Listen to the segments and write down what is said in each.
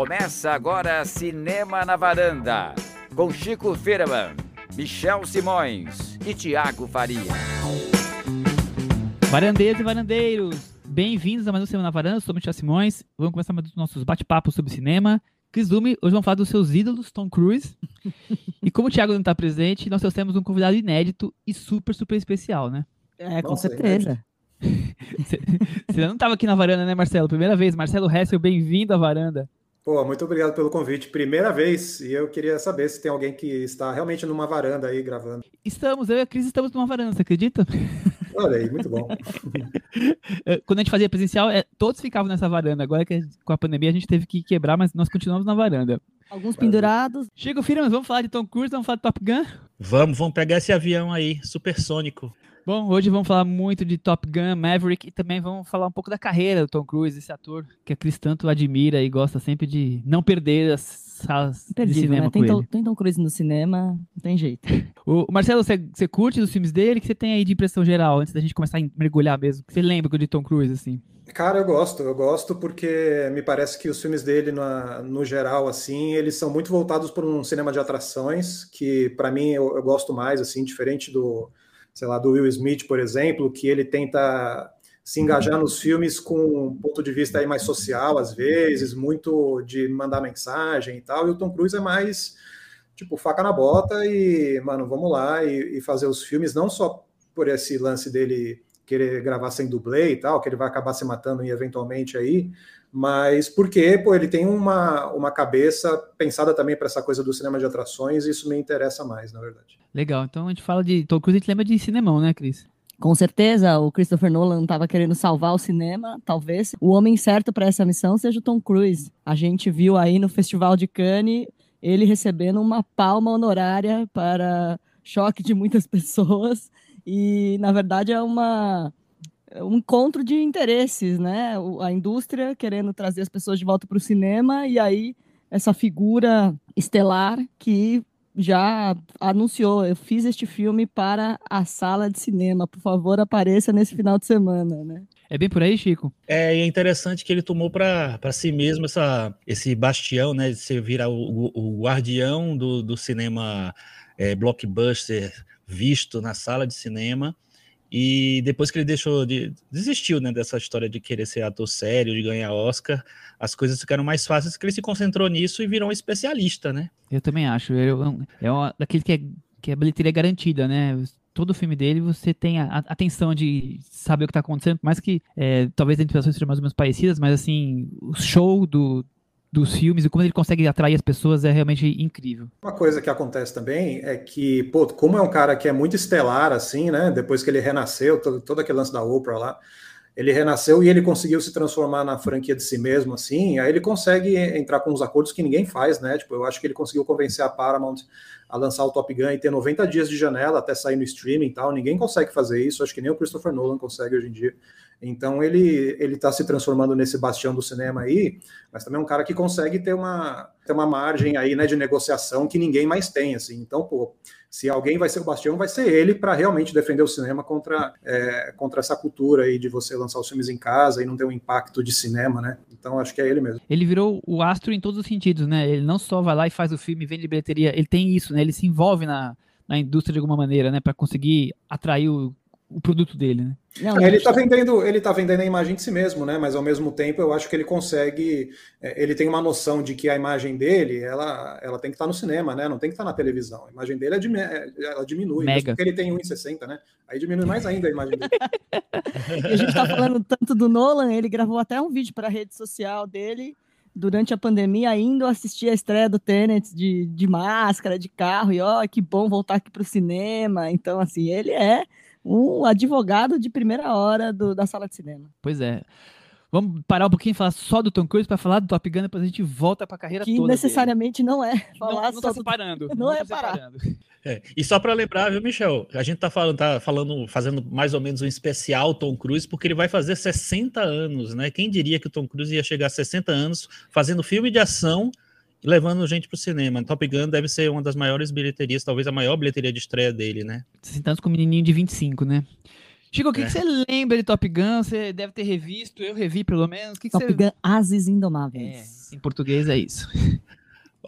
Começa agora Cinema na Varanda, com Chico Firman, Michel Simões e Tiago Faria. Varandeiros e varandeiros, bem-vindos a mais um Cinema na Varanda, eu sou Michel Simões. Vamos começar mais os nossos bate-papos sobre cinema. Chris Dume, hoje vamos falar dos seus ídolos, Tom Cruise. e como o Thiago não está presente, nós trouxemos um convidado inédito e super, super especial, né? É, com Nossa, certeza. Você não estava aqui na varanda, né, Marcelo? Primeira vez. Marcelo Hessel, bem-vindo à varanda. Pô, muito obrigado pelo convite. Primeira vez, e eu queria saber se tem alguém que está realmente numa varanda aí gravando. Estamos, eu e a Cris estamos numa varanda, você acredita? Olha aí, muito bom. É, quando a gente fazia presencial, é, todos ficavam nessa varanda. Agora que com a pandemia a gente teve que quebrar, mas nós continuamos na varanda. Alguns pendurados. Chega o Firmas, vamos falar de Tom Cruise, vamos falar de Top Gun? Vamos, vamos pegar esse avião aí, supersônico. Bom, hoje vamos falar muito de Top Gun, Maverick e também vamos falar um pouco da carreira do Tom Cruise, esse ator que a Cris tanto admira e gosta sempre de não perder as salas de cinema né? tem, Tom, tem Tom Cruise no cinema, não tem jeito. O Marcelo, você, você curte os filmes dele? O que você tem aí de impressão geral, antes da gente começar a mergulhar mesmo? Você lembra de Tom Cruise, assim? Cara, eu gosto, eu gosto porque me parece que os filmes dele, no, no geral, assim, eles são muito voltados para um cinema de atrações, que para mim eu, eu gosto mais, assim, diferente do sei lá, do Will Smith, por exemplo, que ele tenta se engajar nos filmes com um ponto de vista aí mais social, às vezes, muito de mandar mensagem e tal, e o Tom Cruise é mais, tipo, faca na bota e, mano, vamos lá e, e fazer os filmes, não só por esse lance dele querer gravar sem dublê e tal, que ele vai acabar se matando eventualmente aí, mas porque pô, ele tem uma, uma cabeça pensada também para essa coisa do cinema de atrações, e isso me interessa mais, na verdade. Legal, então a gente fala de Tom Cruise, a gente lembra de cinemão, né, Cris? Com certeza, o Christopher Nolan estava querendo salvar o cinema, talvez. O homem certo para essa missão seja o Tom Cruise. A gente viu aí no Festival de Cannes ele recebendo uma palma honorária para choque de muitas pessoas. E, na verdade, é uma um encontro de interesses, né? A indústria querendo trazer as pessoas de volta para o cinema e aí essa figura estelar que já anunciou, eu fiz este filme para a sala de cinema, por favor apareça nesse final de semana, né? É bem por aí, Chico? É, e é interessante que ele tomou para si mesmo essa, esse bastião, né, de ser virar o, o guardião do, do cinema é, blockbuster visto na sala de cinema, e depois que ele deixou de. desistiu né, dessa história de querer ser ator sério, de ganhar Oscar, as coisas ficaram mais fáceis porque ele se concentrou nisso e virou um especialista, né? Eu também acho. É, é uma, daquele que é, que é bilheteria garantida, né? Todo filme dele você tem a, atenção de saber o que está acontecendo, mais que é, talvez as interpretações sejam mais ou menos parecidas, mas assim, o show do, dos filmes e como ele consegue atrair as pessoas é realmente incrível. Uma coisa que acontece também é que, pô, como é um cara que é muito estelar, assim, né? Depois que ele renasceu, todo, todo aquele lance da Oprah lá, ele renasceu e ele conseguiu se transformar na franquia de si mesmo, assim, aí ele consegue entrar com uns acordos que ninguém faz, né? Tipo, eu acho que ele conseguiu convencer a Paramount a lançar o Top Gun e ter 90 dias de janela até sair no streaming e tal. Ninguém consegue fazer isso, acho que nem o Christopher Nolan consegue hoje em dia. Então ele ele está se transformando nesse bastião do cinema aí, mas também é um cara que consegue ter uma, ter uma margem aí, né, de negociação que ninguém mais tem, assim. Então, pô, se alguém vai ser o bastião, vai ser ele para realmente defender o cinema contra, é, contra essa cultura aí de você lançar os filmes em casa e não ter um impacto de cinema, né? Então acho que é ele mesmo. Ele virou o astro em todos os sentidos, né? Ele não só vai lá e faz o filme, vende bilheteria, ele tem isso, né? Ele se envolve na, na indústria de alguma maneira, né? Para conseguir atrair o o produto dele, né? Não, ele está vendendo, ele tá vendendo a imagem de si mesmo, né? Mas ao mesmo tempo eu acho que ele consegue, é, ele tem uma noção de que a imagem dele, ela, ela tem que estar tá no cinema, né? Não tem que estar tá na televisão. A imagem dele é, é ela diminui, Mega. porque ele tem 1,60, né? Aí diminui mais ainda a imagem dele. e a gente está falando tanto do Nolan, ele gravou até um vídeo para a rede social dele durante a pandemia, indo assistir a estreia do Tenet de, de máscara, de carro, e ó, que bom voltar aqui para o cinema. Então, assim, ele é um advogado de primeira hora do, da sala de cinema. Pois é. Vamos parar um pouquinho e falar só do Tom Cruise para falar do Top Gun, depois a gente volta para a carreira que toda. Que necessariamente dele. não é falar não, não tá separando. Não, não é tá parar. É, e só para lembrar, viu, Michel? A gente tá falando, tá falando, fazendo mais ou menos um especial Tom Cruise, porque ele vai fazer 60 anos, né? Quem diria que o Tom Cruise ia chegar a 60 anos fazendo filme de ação levando gente pro cinema. Top Gun deve ser uma das maiores bilheterias, talvez a maior bilheteria de estreia dele, né? 60 anos com um menininho de 25, né? Chico, o que, é. que, você lembra de Top Gun? Você deve ter revisto, eu revi pelo menos. Que Top que você... Gun Ases Indomáveis. É, em português é isso.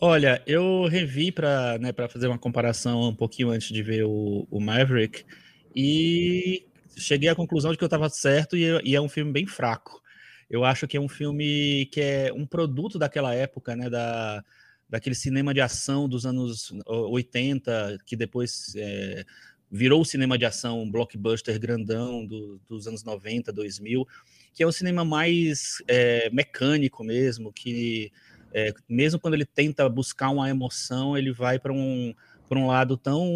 Olha, eu revi para né, fazer uma comparação um pouquinho antes de ver o, o Maverick e cheguei à conclusão de que eu estava certo e, e, é um filme bem fraco. Eu acho que é um filme que é um produto daquela época, né, da, daquele cinema de ação dos anos 80, que depois é, virou o cinema de ação um blockbuster grandão do, dos anos 90, 2000, que é um cinema mais é, mecânico mesmo, que é, mesmo quando ele tenta buscar uma emoção, ele vai para um, um lado tão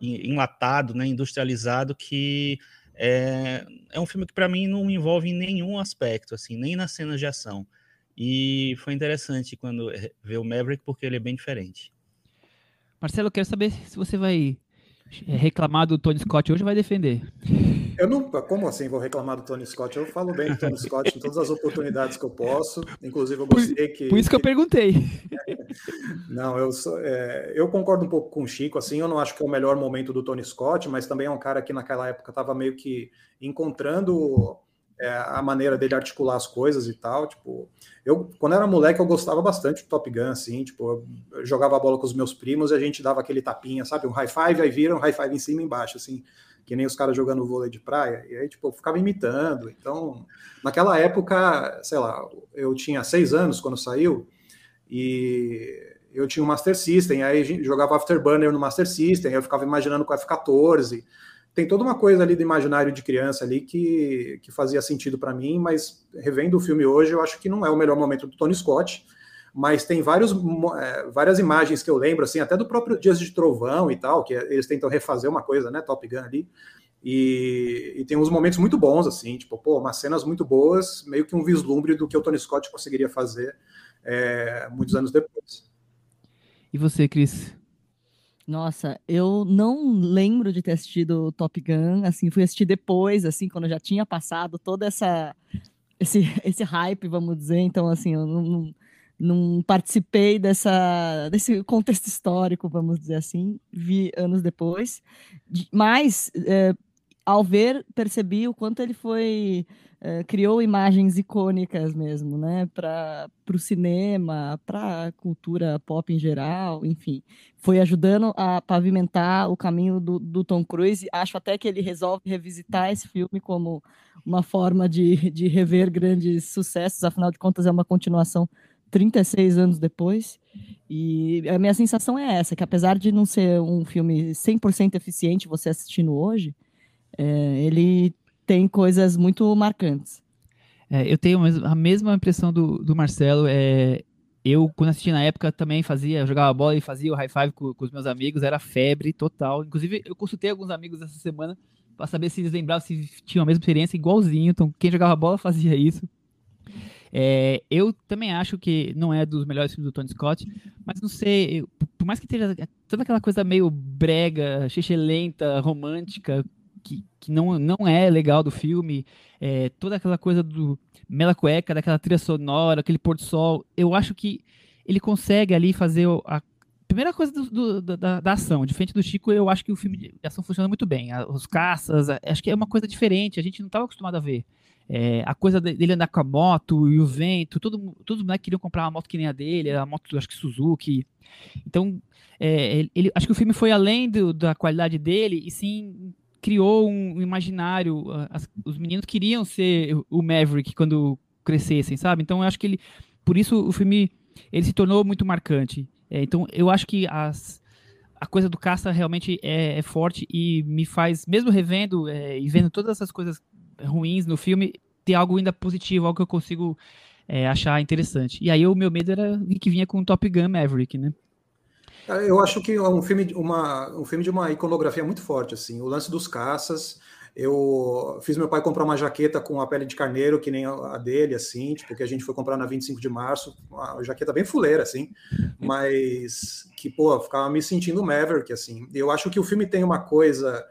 enlatado, né, industrializado, que é, é um filme que para mim não me envolve em nenhum aspecto, assim, nem nas cenas de ação. E foi interessante quando ver o Maverick, porque ele é bem diferente. Marcelo, eu quero saber se você vai reclamar do Tony Scott hoje vai defender. Eu não, como assim vou reclamar do Tony Scott? Eu falo bem do Tony Scott em todas as oportunidades que eu posso. Inclusive, eu gostei por, que. Por isso que eu perguntei. Não, eu, sou, é, eu concordo um pouco com o Chico. Assim, eu não acho que é o melhor momento do Tony Scott, mas também é um cara que naquela época estava meio que encontrando é, a maneira dele articular as coisas e tal. Tipo, eu, quando era moleque, eu gostava bastante do Top Gun, assim, tipo, eu jogava bola com os meus primos e a gente dava aquele tapinha, sabe? Um high five, aí vira um high five em cima e embaixo, assim, que nem os caras jogando vôlei de praia. E aí, tipo, eu ficava imitando. Então, naquela época, sei lá, eu tinha seis anos quando saiu e eu tinha um Master System, aí jogava Afterburner no Master System, eu ficava imaginando com o F14 tem toda uma coisa ali do imaginário de criança ali que, que fazia sentido para mim, mas revendo o filme hoje, eu acho que não é o melhor momento do Tony Scott, mas tem vários, é, várias imagens que eu lembro, assim, até do próprio Dias de Trovão e tal, que eles tentam refazer uma coisa, né, Top Gun ali, e, e, tem uns momentos muito bons, assim, tipo, pô, umas cenas muito boas, meio que um vislumbre do que o Tony Scott conseguiria fazer é, muitos anos depois. E você, Cris? Nossa, eu não lembro de ter assistido Top Gun, assim, fui assistir depois, assim, quando já tinha passado toda essa esse, esse hype, vamos dizer, então assim, eu não, não, não participei dessa desse contexto histórico, vamos dizer assim, vi anos depois, mas é, ao ver percebi o quanto ele foi uh, criou imagens icônicas mesmo, né, para o cinema, para a cultura pop em geral, enfim, foi ajudando a pavimentar o caminho do, do, Tom Cruise. Acho até que ele resolve revisitar esse filme como uma forma de, de rever grandes sucessos, afinal de contas é uma continuação 36 anos depois. E a minha sensação é essa, que apesar de não ser um filme 100% eficiente você assistindo hoje, é, ele tem coisas muito marcantes. É, eu tenho a mesma impressão do, do Marcelo. É, eu, quando assisti na época, também fazia, jogava bola e fazia o high five com, com, os meus amigos, era febre total. Inclusive, eu consultei alguns amigos essa semana para saber se eles lembravam se tinham a mesma experiência, igualzinho. Então, quem jogava bola fazia isso. É, eu também acho que não é dos melhores filmes do Tony Scott, mas não sei, eu, por mais que tenha toda aquela coisa meio brega, lenta, romântica, que, que não, não é legal do filme, é, toda aquela coisa do mela cueca, daquela trilha sonora, aquele pôr do sol, eu acho que ele consegue ali fazer a primeira coisa do, do, da, da, ação. Diferente do Chico, eu acho que o filme de ação funciona muito bem. Os caças, acho que é uma coisa diferente, a gente não estava acostumado a ver. É, a coisa dele andar com a moto e o vento, todo, todos os moleques queriam comprar uma moto que nem a dele, a moto, acho que Suzuki. Então, é, ele, acho que o filme foi além do, da qualidade dele, e sim criou um imaginário. As, os meninos queriam ser o Maverick quando crescessem, sabe? Então eu acho que ele, por isso o filme ele se tornou muito marcante. É, então eu acho que as, a coisa do caça realmente é, é forte e me faz, mesmo revendo é, e vendo todas essas coisas ruins no filme, ter algo ainda positivo, algo que eu consigo é, achar interessante. E aí o meu medo era que vinha com Top Gun Maverick, né? Eu acho que é um filme, uma, um filme de uma iconografia muito forte, assim. O lance dos caças. Eu fiz meu pai comprar uma jaqueta com a pele de carneiro, que nem a dele, assim, tipo, que a gente foi comprar na 25 de março, uma jaqueta bem fuleira, assim, mas que, pô, ficava me sentindo Maverick, assim. Eu acho que o filme tem uma coisa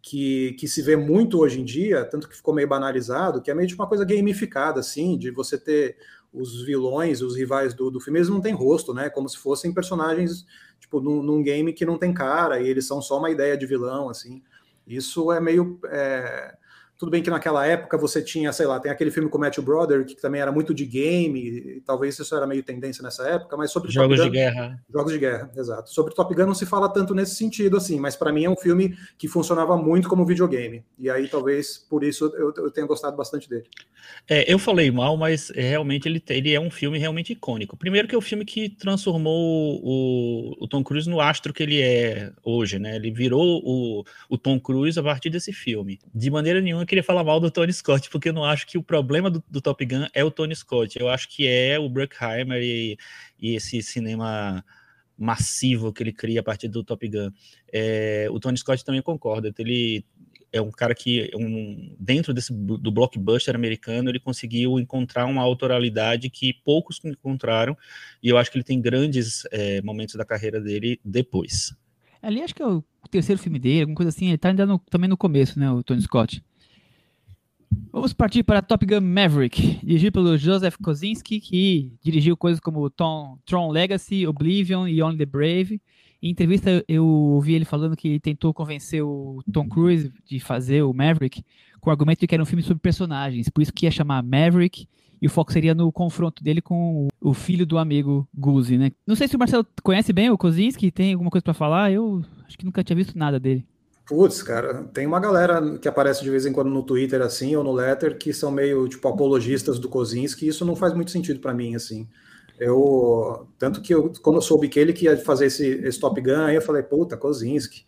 que, que se vê muito hoje em dia, tanto que ficou meio banalizado, que é meio de uma coisa gamificada, assim, de você ter os vilões, os rivais do, do filme, eles não têm rosto, né? Como se fossem personagens tipo, num, num, game que não tem cara e eles são só uma ideia de vilão, assim. Isso é meio. É, tudo bem que naquela época você tinha, sei lá, tem aquele filme com o Matthew Broderick, que também era muito de game, e talvez isso era meio tendência nessa época, mas sobre Jogos Gun, de guerra. Jogos de guerra, exato. Sobre Top Gun não se fala tanto nesse sentido, assim, mas para mim é um filme que funcionava muito como videogame. E aí talvez por isso eu, eu tenha gostado bastante dele. É, eu falei mal, mas realmente ele, ele é um filme realmente icônico. Primeiro que é o filme que transformou o, o Tom Cruise no astro que ele é hoje, né? Ele virou o, o Tom Cruise a partir desse filme. De maneira nenhuma eu queria falar mal do Tony Scott, porque eu não acho que o problema do, do Top Gun é o Tony Scott. Eu acho que é o Bruckheimer e, e esse cinema massivo que ele cria a partir do Top Gun. É, o Tony Scott também concorda. Ele é um cara que, um, dentro desse, do blockbuster americano, ele conseguiu encontrar uma autoralidade que poucos encontraram, e eu acho que ele tem grandes é, momentos da carreira dele depois. Ali acho que é o terceiro filme dele, alguma coisa assim, ele tá ainda no, também no começo, né, o Tony Scott. Vamos partir para Top Gun Maverick, dirigido pelo Joseph Kosinski, que dirigiu coisas como Tom, Tron Legacy, Oblivion e Only the Brave. Em entrevista eu ouvi ele falando que tentou convencer o Tom Cruise de fazer o Maverick com o argumento de que era um filme sobre personagens, por isso que ia chamar Maverick e o foco seria no confronto dele com o filho do amigo Guzzi, né? Não sei se o Marcelo conhece bem o Kosinski, tem alguma coisa para falar, eu acho que nunca tinha visto nada dele. Putz, cara, tem uma galera que aparece de vez em quando no Twitter, assim, ou no Letter, que são meio, tipo, apologistas do Kozinski, e isso não faz muito sentido para mim, assim. Eu, tanto que eu, quando eu soube que ele que ia fazer esse, esse Top Gun, aí eu falei, puta, Kozinski.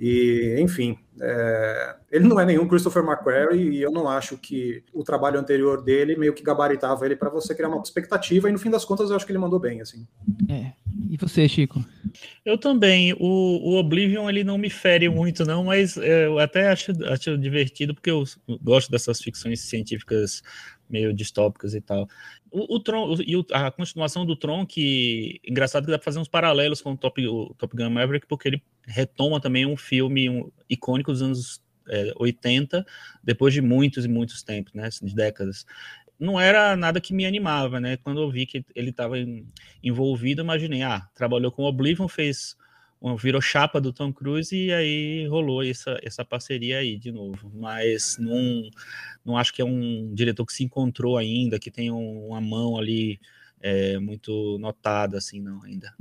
E, enfim, é, ele não é nenhum Christopher McQuarrie e eu não acho que o trabalho anterior dele meio que gabaritava ele para você criar uma expectativa e no fim das contas eu acho que ele mandou bem, assim. É. E você, Chico? Eu também. O, o Oblivion ele não me fere muito não, mas é, eu até acho, acho divertido porque eu gosto dessas ficções científicas meio distópicas e tal. O, o Tron o, e a continuação do Tron, que engraçado que dá pra fazer uns paralelos com o Top, o Top Gun Maverick, porque ele retoma também um filme um, icônico dos anos é, 80, depois de muitos e muitos tempos, né, de décadas. Não era nada que me animava, né? Quando eu vi que ele estava envolvido, imaginei, ah, trabalhou com Oblivion, fez virou chapa do Tom Cruise e aí rolou essa, essa parceria aí de novo. Mas não, não acho que é um diretor que se encontrou ainda, que tem uma mão ali é, muito notada, assim, não, ainda.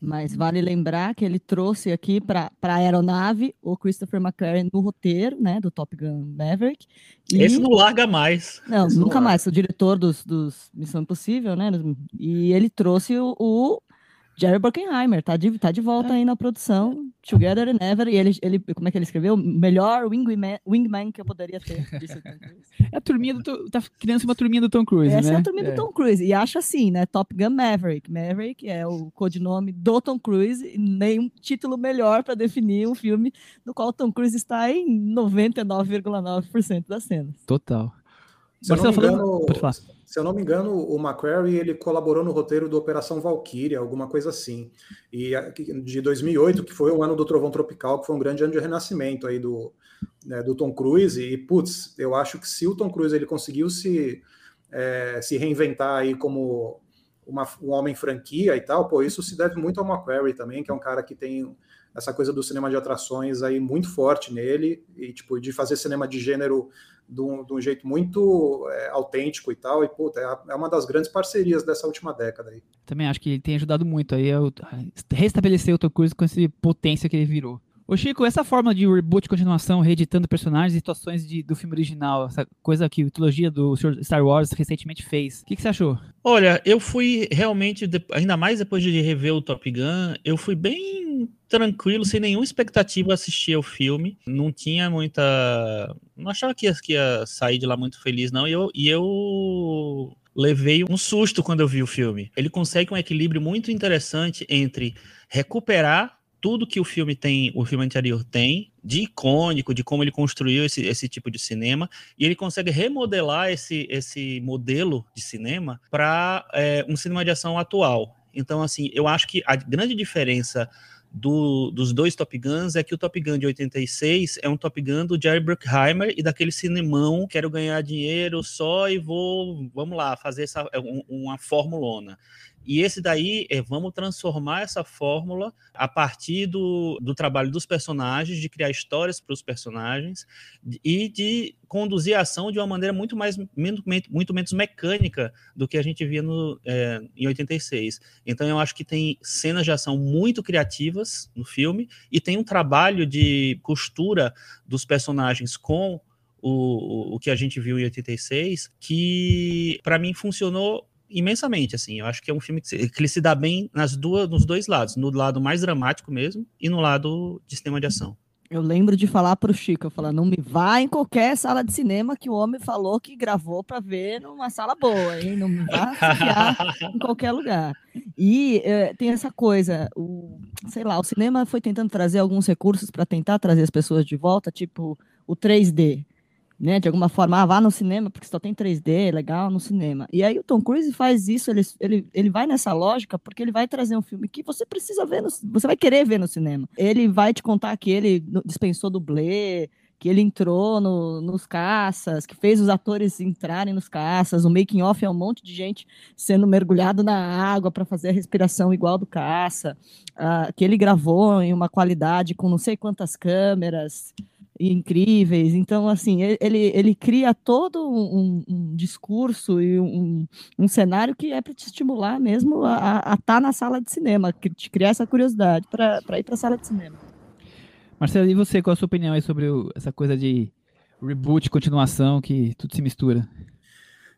Mas vale lembrar que ele trouxe aqui para a aeronave o Christopher McQuarrie no roteiro, né, do Top Gun Maverick. E... Esse não larga mais. Não, Esse nunca não mais. O diretor dos, dos Missão Impossível, né? E ele trouxe o, o Jerry Bruckheimer, tá de, tá de volta é. aí na produção, Together and Never, e ele, ele como é que ele escreveu? Melhor wingman, wingman que eu poderia ter, disse o Tom Cruise. É a turminha do, tá criando uma turminha do Tom Cruise, Essa né? é a turminha é. do Tom Cruise, e acho assim, né, Top Gun Maverick, Maverick é o codinome do Tom Cruise, e nenhum título melhor para definir um filme no qual o Tom Cruise está em 99,9% das cenas. Total. Se eu, não me engano, se eu não me engano, o McQuarrie ele colaborou no roteiro do Operação Valkyria, alguma coisa assim. E de 2008, que foi o ano do Trovão Tropical, que foi um grande ano de renascimento aí do, né, do Tom Cruise. E putz, eu acho que se o Tom Cruise ele conseguiu se, é, se reinventar aí como uma, um homem franquia e tal, pô, isso se deve muito ao McQuarrie também, que é um cara que tem essa coisa do cinema de atrações aí muito forte nele e tipo de fazer cinema de gênero de um, de um jeito muito é, autêntico e tal. E, puta, é, é, uma das grandes parcerias dessa última década aí. Também acho que ele tem ajudado muito aí a restabelecer o Cruise com essa potência que ele virou. Ô Chico, essa forma de reboot, continuação, reeditando personagens e situações de, do filme original, essa coisa que a trilogia do Star Wars recentemente fez, o que, que, você achou? Olha, eu fui realmente, ainda mais depois de rever o Top Gun, eu fui bem tranquilo, sem nenhuma expectativa assistir ao filme. Não tinha muita. Não achava que ia, que ia sair de lá muito feliz, não. E eu, e eu levei um susto quando eu vi o filme. Ele consegue um equilíbrio muito interessante entre recuperar tudo que o filme tem, o filme anterior tem, de icônico, de como ele construiu esse, esse tipo de cinema, e ele consegue remodelar esse, esse modelo de cinema para é, um cinema de ação atual. Então, assim, eu acho que a grande diferença do, dos dois Top Guns é que o Top Gun de 86 é um Top Gun do Jerry Bruckheimer e daquele cinemão, quero ganhar dinheiro só e vou, vamos lá, fazer essa, um, uma formulona. E esse daí é vamos transformar essa fórmula a partir do, do trabalho dos personagens, de criar histórias para os personagens e de conduzir a ação de uma maneira muito mais muito, menos mecânica do que a gente via no, é, em 86. Então eu acho que tem cenas de ação muito criativas no filme e tem um trabalho de costura dos personagens com o, o que a gente viu em 86, que para mim funcionou imensamente, assim. Eu acho que é um filme que, se, que, ele se dá bem nas duas, nos dois lados, no lado mais dramático mesmo e no lado de sistema de ação. Eu lembro de falar pro Chico, eu falar, não me vá em qualquer sala de cinema que o homem falou que gravou para ver numa sala boa, hein? Não me vá em qualquer lugar. E é, tem essa coisa, o, sei lá, o cinema foi tentando trazer alguns recursos para tentar trazer as pessoas de volta, tipo o 3D né? De alguma forma, ah, vá no cinema, porque só tem 3D, legal no cinema. E aí o Tom Cruise faz isso, ele, ele, ele vai nessa lógica, porque ele vai trazer um filme que você precisa ver, no, você vai querer ver no cinema. Ele vai te contar que ele dispensou dublê, que ele entrou no, nos caças, que fez os atores entrarem nos caças. O making off é um monte de gente sendo mergulhado na água para fazer a respiração igual do caça, uh, que ele gravou em uma qualidade com não sei quantas câmeras incríveis. Então, assim, ele, ele cria todo um, um discurso e um, um, cenário que é para te estimular mesmo a estar tá na sala de cinema, te criar essa curiosidade para ir para a sala de cinema. Marcelo, e você, qual a sua opinião aí sobre o, essa coisa de reboot, continuação, que tudo se mistura?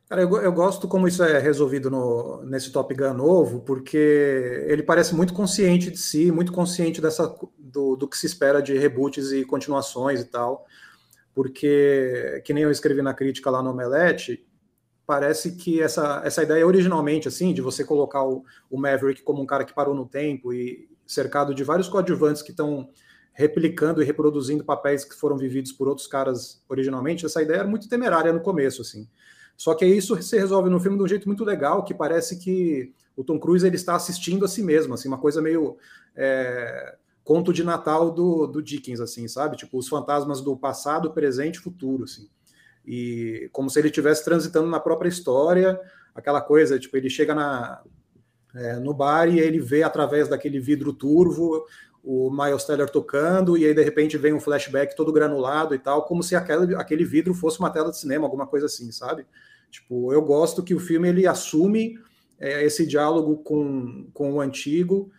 Cara, eu, eu, gosto como isso é resolvido no, nesse Top Gun novo, porque ele parece muito consciente de si, muito consciente dessa, do, do que se espera de reboots e continuações e tal. Porque, que nem eu escrevi na crítica lá no Omelete, parece que essa, essa ideia originalmente, assim, de você colocar o, o Maverick como um cara que parou no tempo e cercado de vários coadjuvantes que estão replicando e reproduzindo papéis que foram vividos por outros caras originalmente, essa ideia era muito temerária no começo, assim. Só que isso se resolve no filme de um jeito muito legal, que parece que o Tom Cruise ele está assistindo a si mesmo, assim, uma coisa meio é, conto de Natal do, do Dickens, assim, sabe? Tipo, os fantasmas do passado, presente e futuro, assim. E como se ele estivesse transitando na própria história, aquela coisa, tipo, ele chega na, é, no bar e ele vê através daquele vidro turvo o Miles Teller tocando, e aí de repente vem um flashback todo granulado e tal, como se aquele, aquele vidro fosse uma tela de cinema, alguma coisa assim, sabe? Tipo, eu gosto que o filme ele assume é, esse diálogo com, com o antigo,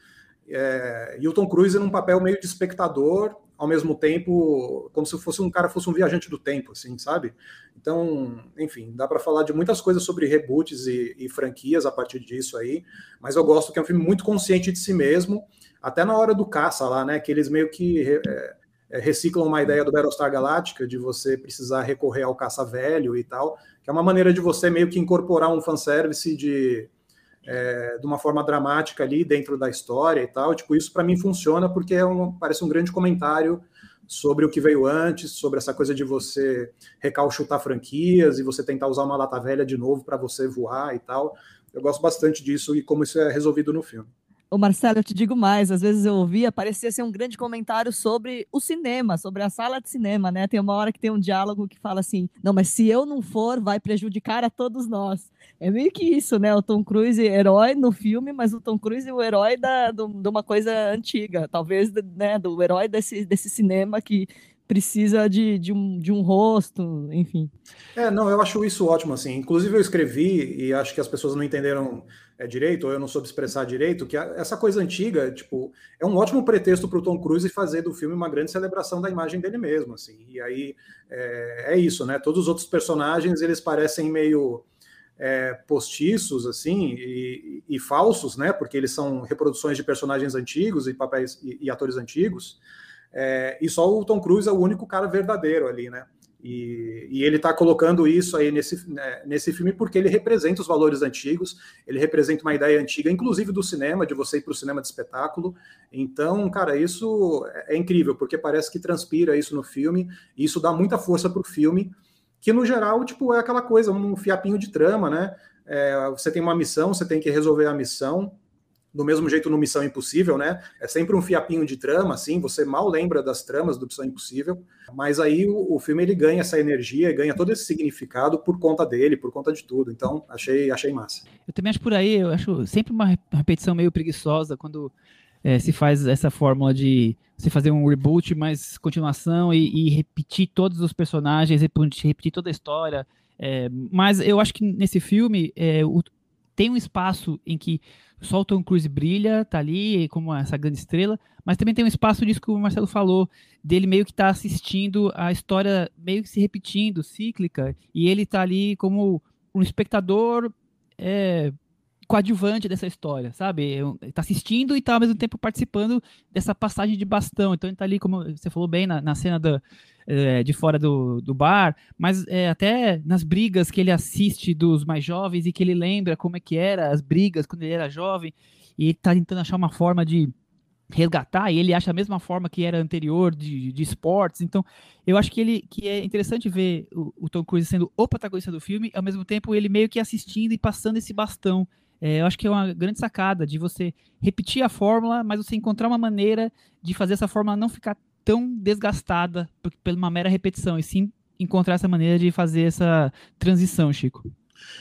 é, e o Tom Cruise num papel meio de espectador, ao mesmo tempo, como se fosse um cara fosse um viajante do tempo, assim, sabe? Então, enfim, dá para falar de muitas coisas sobre reboots e, e, franquias a partir disso aí, mas eu gosto que é um filme muito consciente de si mesmo, até na hora do caça lá, né? Que eles meio que é, é, reciclam uma ideia do Battlestar Galactica de você precisar recorrer ao caça velho e tal, que é uma maneira de você meio que incorporar um fanservice de, é, de uma forma dramática ali dentro da história e tal. Tipo, isso para mim funciona porque é um, parece um grande comentário sobre o que veio antes, sobre essa coisa de você recalchutar franquias e você tentar usar uma lata velha de novo para você voar e tal. Eu gosto bastante disso e como isso é resolvido no filme. Ô Marcelo, eu te digo mais, às vezes eu ouvia, parecia ser um grande comentário sobre o cinema, sobre a sala de cinema, né? Tem uma hora que tem um diálogo que fala assim: não, mas se eu não for, vai prejudicar a todos nós. É meio que isso, né? O Tom Cruise herói no filme, mas o Tom Cruise é o herói da, do, de uma coisa antiga, talvez né, do herói desse, desse cinema que precisa de, de, um, de um rosto, enfim. É, não, eu acho isso ótimo, assim. Inclusive eu escrevi, e acho que as pessoas não entenderam é, direito, ou eu não soube expressar direito, que essa coisa antiga, tipo, é um ótimo pretexto para o Tom Cruise fazer do filme uma grande celebração da imagem dele mesmo, assim. E aí é, é isso, né? Todos os outros personagens, eles parecem meio... É, postiços assim e, e, falsos, né? Porque eles são reproduções de personagens antigos e papéis e, e atores antigos. É, e só o Tom Cruise é o único cara verdadeiro ali, né? E, e ele está colocando isso aí nesse, né, nesse filme porque ele representa os valores antigos, ele representa uma ideia antiga, inclusive do cinema, de você ir para o cinema de espetáculo. Então, cara, isso é, é incrível, porque parece que transpira isso no filme, e isso dá muita força para o filme, que no geral, tipo, é aquela coisa, um fiapinho de trama, né? É, você tem uma missão, você tem que resolver a missão, do mesmo jeito no Missão Impossível, né? É sempre um fiapinho de trama, assim, você mal lembra das tramas do Missão Impossível, mas aí o, o filme ele ganha essa energia, ganha todo esse significado por conta dele, por conta de tudo. Então, achei, achei massa. Eu também acho por aí, eu acho sempre uma repetição meio preguiçosa quando é, se faz essa fórmula de se fazer um reboot, mas continuação e, e repetir todos os personagens, repetir toda a história. É, mas eu acho que nesse filme é, o, tem um espaço em que só o Tom Cruise brilha, tá ali como essa grande estrela, mas também tem um espaço disso que o Marcelo falou, dele meio que tá assistindo a história meio que se repetindo, cíclica, e ele tá ali como um espectador é, coadjuvante dessa história, sabe? Tá assistindo e tá ao mesmo tempo participando dessa passagem de bastão. Então ele tá ali, como você falou bem, na, na cena da, é, de fora do, do bar, mas é, até nas brigas que ele assiste dos mais jovens e que ele lembra como é que era as brigas quando ele era jovem, e tá tentando achar uma forma de resgatar, e ele acha a mesma forma que era anterior de, de esportes, então eu acho que ele que é interessante ver o, o Tom Cruise sendo o protagonista do filme, ao mesmo tempo ele meio que assistindo e passando esse bastão é, eu acho que é uma grande sacada de você repetir a fórmula, mas você encontrar uma maneira de fazer essa fórmula não ficar tão desgastada por, por uma mera repetição, e sim encontrar essa maneira de fazer essa transição, Chico.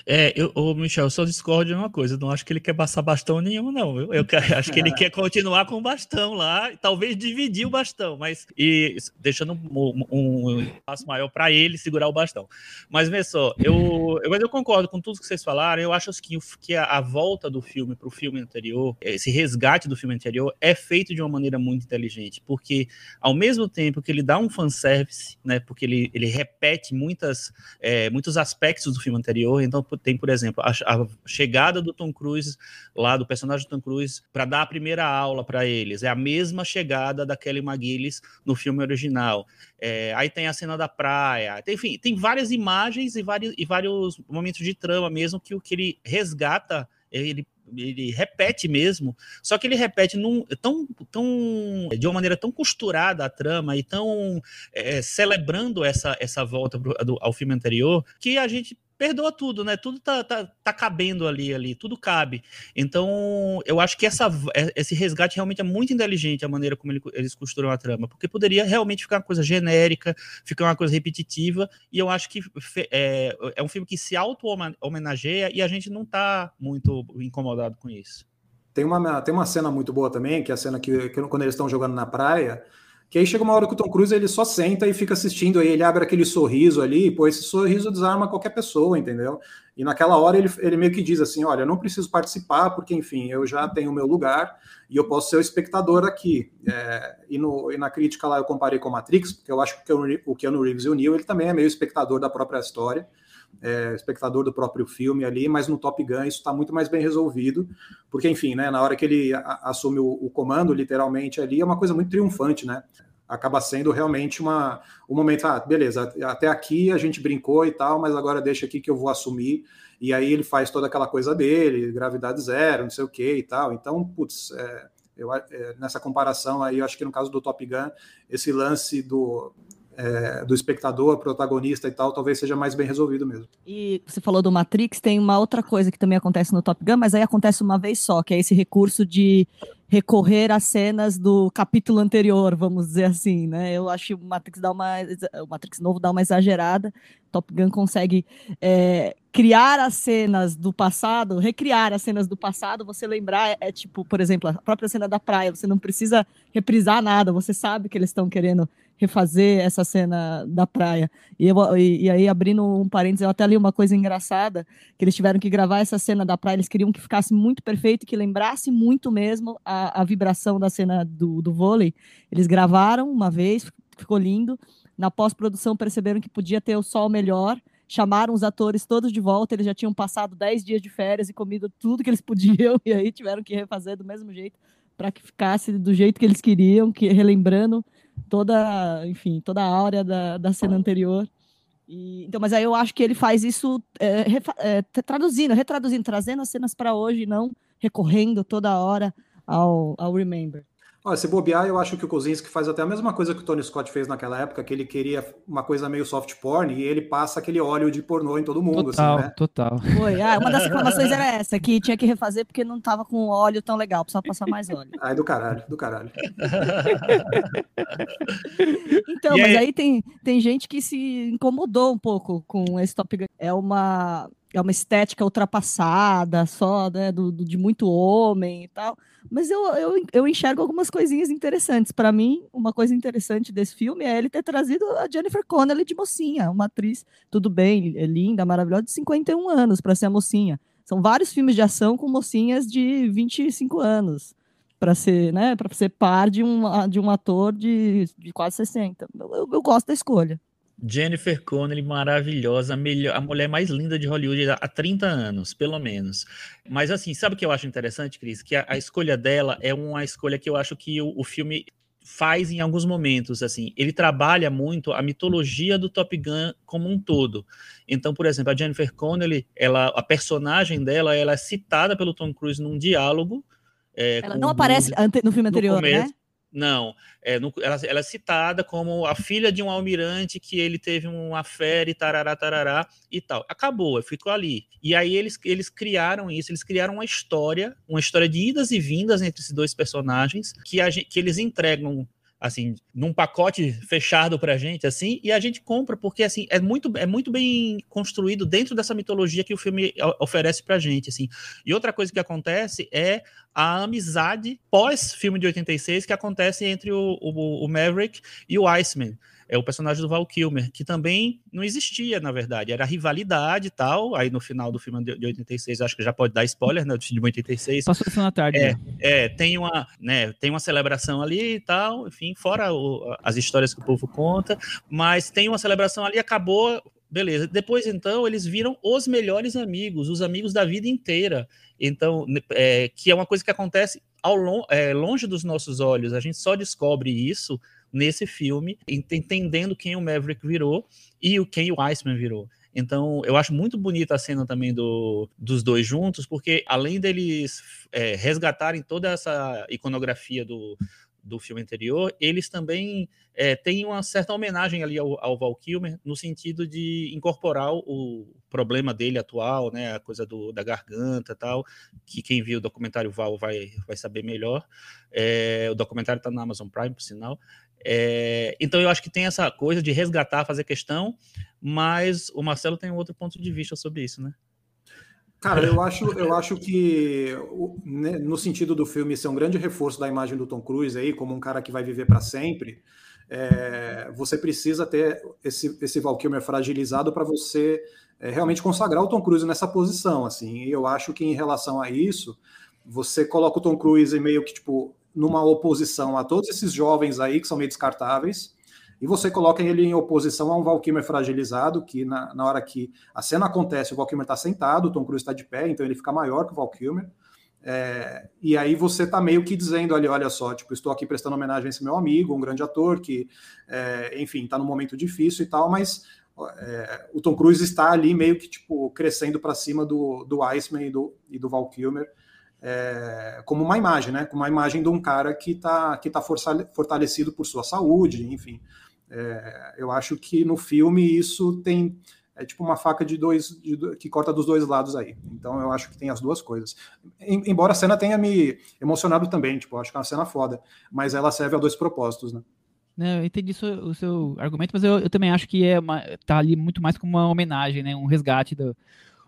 É, eu, o Michel, eu só discordo de uma coisa. Eu não acho que ele quer passar bastão nenhum, não. Eu, eu acho que ele quer continuar com o bastão lá, talvez dividir o bastão, mas e deixando um, um, espaço maior para ele segurar o bastão. Mas vê só, eu, eu, mas eu concordo com tudo que vocês falaram. Eu acho que, que a, a volta do filme para o filme anterior, esse resgate do filme anterior, é feito de uma maneira muito inteligente, porque ao mesmo tempo que ele dá um fanservice, né, porque ele, ele repete muitas, é, muitos aspectos do filme anterior, então tem, por exemplo, a, a chegada do Tom Cruise, lá do personagem do Tom Cruise, para dar a primeira aula para eles. É a mesma chegada da Kelly McGillis no filme original. É, aí tem a cena da praia. Tem, enfim, tem várias imagens e vários, e vários momentos de trama mesmo que o que ele resgata, ele ele repete mesmo, só que ele repete num, tão, tão, de uma maneira tão costurada a trama e tão é, celebrando essa, essa volta pro, do, ao filme anterior, que a gente perdoa tudo, né? Tudo tá, tá, tá cabendo ali, ali, tudo cabe. Então, eu acho que essa, é, esse resgate realmente é muito inteligente a maneira como ele, eles costuram a trama, porque poderia realmente ficar uma coisa genérica, ficar uma coisa repetitiva, e eu acho que é, é um filme que se auto-homenageia e a gente não tá muito incomodado com isso. Tem uma, tem uma cena muito boa também, que é a cena que, que quando eles estão jogando na praia, que aí chega uma hora que o Tom Cruise ele só senta e fica assistindo, aí ele abre aquele sorriso ali, pô, esse sorriso desarma qualquer pessoa, entendeu? E naquela hora ele, ele meio que diz assim: olha, eu não preciso participar, porque enfim, eu já tenho o meu lugar e eu posso ser o espectador aqui. É, e, no, e na crítica lá eu comparei com Matrix, porque eu acho que o Keanu Reeves e o Neil ele também é meio espectador da própria história é, espectador do próprio filme ali, mas no Top Gun isso está muito mais bem resolvido, porque, enfim, né, na hora que ele assume o, o, comando, literalmente, ali, é uma coisa muito triunfante, né? Acaba sendo realmente uma, um momento, ah, beleza, até aqui a gente brincou e tal, mas agora deixa aqui que eu vou assumir, e aí ele faz toda aquela coisa dele, gravidade zero, não sei o que e tal, então, putz, é, eu, é, nessa comparação aí, eu acho que no caso do Top Gun, esse lance do, é, do espectador, protagonista e tal, talvez seja mais bem resolvido mesmo. E você falou do Matrix, tem uma outra coisa que também acontece no Top Gun, mas aí acontece uma vez só, que é esse recurso de recorrer às cenas do capítulo anterior, vamos dizer assim, né? Eu acho que o Matrix dá uma, o Matrix novo dá uma exagerada. Top Gun consegue é, criar as cenas do passado, recriar as cenas do passado. Você lembrar é, é, tipo, por exemplo, a própria cena da praia. Você não precisa reprisar nada. Você sabe que eles estão querendo refazer essa cena da praia. E, eu, e, e, aí, abrindo um parênteses, eu até li uma coisa engraçada, que eles tiveram que gravar essa cena da praia, eles queriam que ficasse muito perfeito, que lembrasse muito mesmo a, a vibração da cena do, do vôlei. Eles gravaram uma vez, ficou lindo. Na pós-produção perceberam que podia ter o sol melhor, chamaram os atores todos de volta, eles já tinham passado 10 dias de férias e comido tudo que eles podiam, e aí tiveram que refazer do mesmo jeito, para que ficasse do jeito que eles queriam, que relembrando toda, enfim, toda a áurea da, da cena anterior. E, então, mas aí eu acho que ele faz isso é, é, traduzindo, retraduzindo, trazendo as cenas para hoje, não recorrendo toda hora ao, ao Remember. Olha, se bobear, eu acho que o Kozinski faz até a mesma coisa que o Tony Scott fez naquela época, que ele queria uma coisa meio soft porn e ele passa aquele óleo de pornô em todo mundo, total, assim, né? Total, Foi. Ah, uma das reclamações era essa, que tinha que refazer porque não tava com óleo tão legal, precisava passar mais óleo. Ai, do caralho, do caralho. Então, E mas aí- aí tem, tem gente que se incomodou um pouco com esse Top Gun. É uma, é uma estética ultrapassada, só, né, do, do- de muito homem e tal. Mas eu, eu, eu enxergo algumas coisinhas interessantes. Para mim, uma coisa interessante desse filme é ele ter trazido a Jennifer Connelly de mocinha, uma atriz, tudo bem, é linda, maravilhosa, de 51 anos para ser a mocinha. São vários filmes de ação com mocinhas de 25 anos para ser, né, para ser par de um, de um ator de, de quase 60. Eu, eu- eu gosto da escolha. Jennifer Connelly, maravilhosa, a, melhor, a mulher mais linda de Hollywood há 30 anos, pelo menos. Mas assim, sabe o que eu acho interessante, Cris? Que a, a escolha dela é uma escolha que eu acho que o, o filme faz em alguns momentos, assim, ele trabalha muito a mitologia do Top Gun como um todo. Então, por exemplo, a Jennifer Connelly, ela, a personagem dela, ela é citada pelo Tom Cruise num diálogo. é, Ela não aparece no filme no anterior, começo, né? Não, é, ela, ela é citada como a filha de um almirante que ele teve uma fera e tarará, tarará e tal. Acabou, ficou ali. E aí eles, eles criaram isso, eles criaram uma história, uma história de idas e vindas entre esses dois personagens, que, que eles entregam assim, num pacote fechado pra gente, assim, e a gente compra, porque, assim, é muito, é muito bem construído dentro dessa mitologia que o filme oferece pra gente, assim. E outra coisa que acontece é a amizade pós-filme de 86 que acontece entre o, o, o Maverick e o Iceman, é o personagem do Val Kilmer, que também não existia, na verdade, era rivalidade e tal, aí no final do filme de, de 86, acho que já pode dar spoiler, né, do filme de 86, Passou a sessão da tarde. É. né? é, tem uma, né, tem uma celebração ali e tal, enfim, fora o- as histórias que o povo conta, mas tem uma celebração ali, acabou, beleza. Depois, então, eles viram os melhores amigos, os amigos da vida inteira. Então, é, que é uma coisa que acontece ao lon é, longe dos nossos olhos. A gente só descobre isso nesse filme, ent- entendendo quem o Maverick virou e o quem o Iceman virou. Então, eu acho muito bonita a cena também do, dos dois juntos, porque além deles é, resgatarem toda essa iconografia do, do filme anterior, eles também é, têm uma certa homenagem ali ao, ao Val Kilmer, no sentido de incorporar o problema dele atual, né, a coisa do, da garganta tal, que quem viu o documentário Val vai, vai saber melhor. É, o documentário está na Amazon Prime, por sinal. É, então eu acho que tem essa coisa de resgatar, fazer questão, mas o Marcelo tem outro ponto de vista sobre isso, né? Cara, eu acho, eu acho que né, no sentido do filme ser um grande reforço da imagem do Tom Cruise aí, como um cara que vai viver para sempre, é, você precisa ter esse, esse Val fragilizado para você é, realmente consagrar o Tom Cruise nessa posição, assim. E eu acho que em relação a isso, você coloca o Tom Cruise meio que tipo numa oposição a todos esses jovens aí que são meio descartáveis. E você coloca ele em oposição a um Val Kilmer fragilizado, que na, na hora que a cena acontece, o Val Kilmer está sentado, o Tom Cruise está de pé, então ele fica maior que o Val Kilmer. É, e aí você está meio que dizendo ali, olha só, tipo, estou aqui prestando homenagem a esse meu amigo, um grande ator que, é, enfim, está num momento difícil e tal, mas é, o Tom Cruise está ali meio que tipo crescendo para cima do, do Iceman e do, e do Val Kilmer. É, como uma imagem, né? Como uma imagem de um cara que está que tá fortalecido por sua saúde, enfim. É, eu acho que no filme isso tem é tipo uma faca de dois de que corta dos dois lados aí. Então eu acho que tem as duas coisas. Em- embora a cena tenha me emocionado também, tipo, acho que é uma cena foda, mas ela serve a dois propósitos, né? Né, eu entendi o seu, o seu argumento, mas eu, eu também acho que é uma, tá ali muito mais como uma homenagem, né? Um resgate do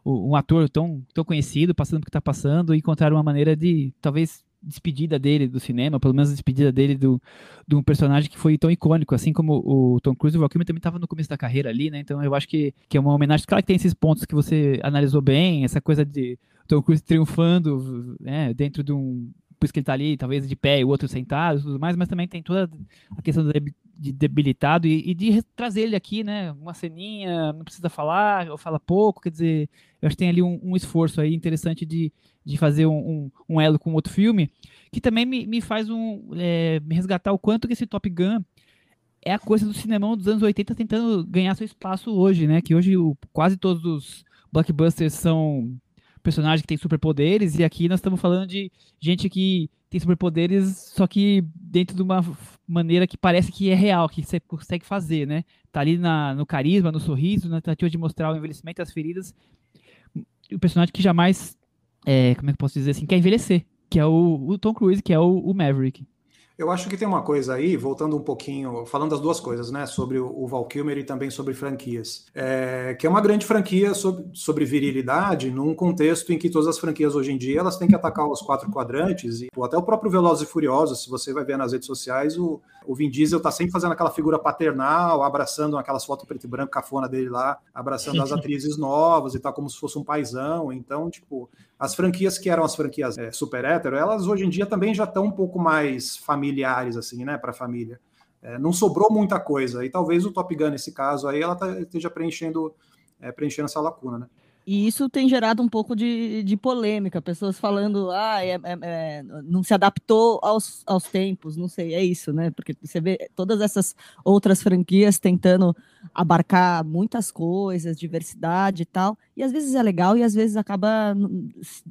um ator tão, tão conhecido, passando o que está passando, e encontrar uma maneira de, talvez, despedida dele do cinema, pelo menos despedida dele do, de um personagem que foi tão icônico, assim como o Tom Cruise, o Val Kilmer também estava no começo da carreira ali, né? Então eu acho que, que é uma homenagem. Claro que tem esses pontos que você analisou bem, essa coisa de Tom Cruise triunfando, né? Dentro de um por isso que ele tá ali, talvez de pé e o outro sentado e tudo mais, mas também tem toda a questão de debilitado e, e de trazer ele aqui, né? Uma ceninha, não precisa falar, ou fala pouco, quer dizer, eu acho que tem ali um, um esforço aí interessante de, de fazer um, um, um elo com outro filme, que também me, me faz um, é, me resgatar o quanto que esse Top Gun é a coisa do cinemão dos anos 80 tentando ganhar seu espaço hoje, né? Que hoje o- quase todos os blockbusters são personagem que tem superpoderes, e aqui nós estamos falando de gente que tem superpoderes, só que dentro de uma maneira que parece que é real, que você consegue fazer, né? Tá ali na, no carisma, no sorriso, na tentativa de mostrar o envelhecimento das feridas. O personagem que jamais, é, como é que eu posso dizer assim, quer envelhecer, que é o, o Tom Cruise, que é o, o Maverick. Eu acho que tem uma coisa aí, voltando um pouquinho, falando das duas coisas, né? Sobre o, Val Kilmer e também sobre franquias. É, que é uma grande franquia sobre, sobre, virilidade num contexto em que todas as franquias hoje em dia elas têm que atacar os quatro quadrantes. E até o próprio Velozes e Furiosos, se você vai ver nas redes sociais, o, o Vin Diesel tá sempre fazendo aquela figura paternal, abraçando aquelas fotos preto e branco cafona dele lá, abraçando as atrizes novas e tal, como se fosse um paizão. Então, tipo, as franquias que eram as franquias é, super hétero, elas hoje em dia também já estão um pouco mais familiares, assim, né, para a família. É, não sobrou muita coisa, e talvez o Top Gun, nesse caso aí, ela tá, esteja preenchendo, é, preenchendo essa lacuna, né? E isso tem gerado um pouco de, de polêmica, pessoas falando, ah, é, é, é, não se adaptou aos, aos tempos, não sei, é isso, né? Porque você vê todas essas outras franquias tentando abarcar muitas coisas, diversidade e tal, e às vezes é legal e às vezes acaba,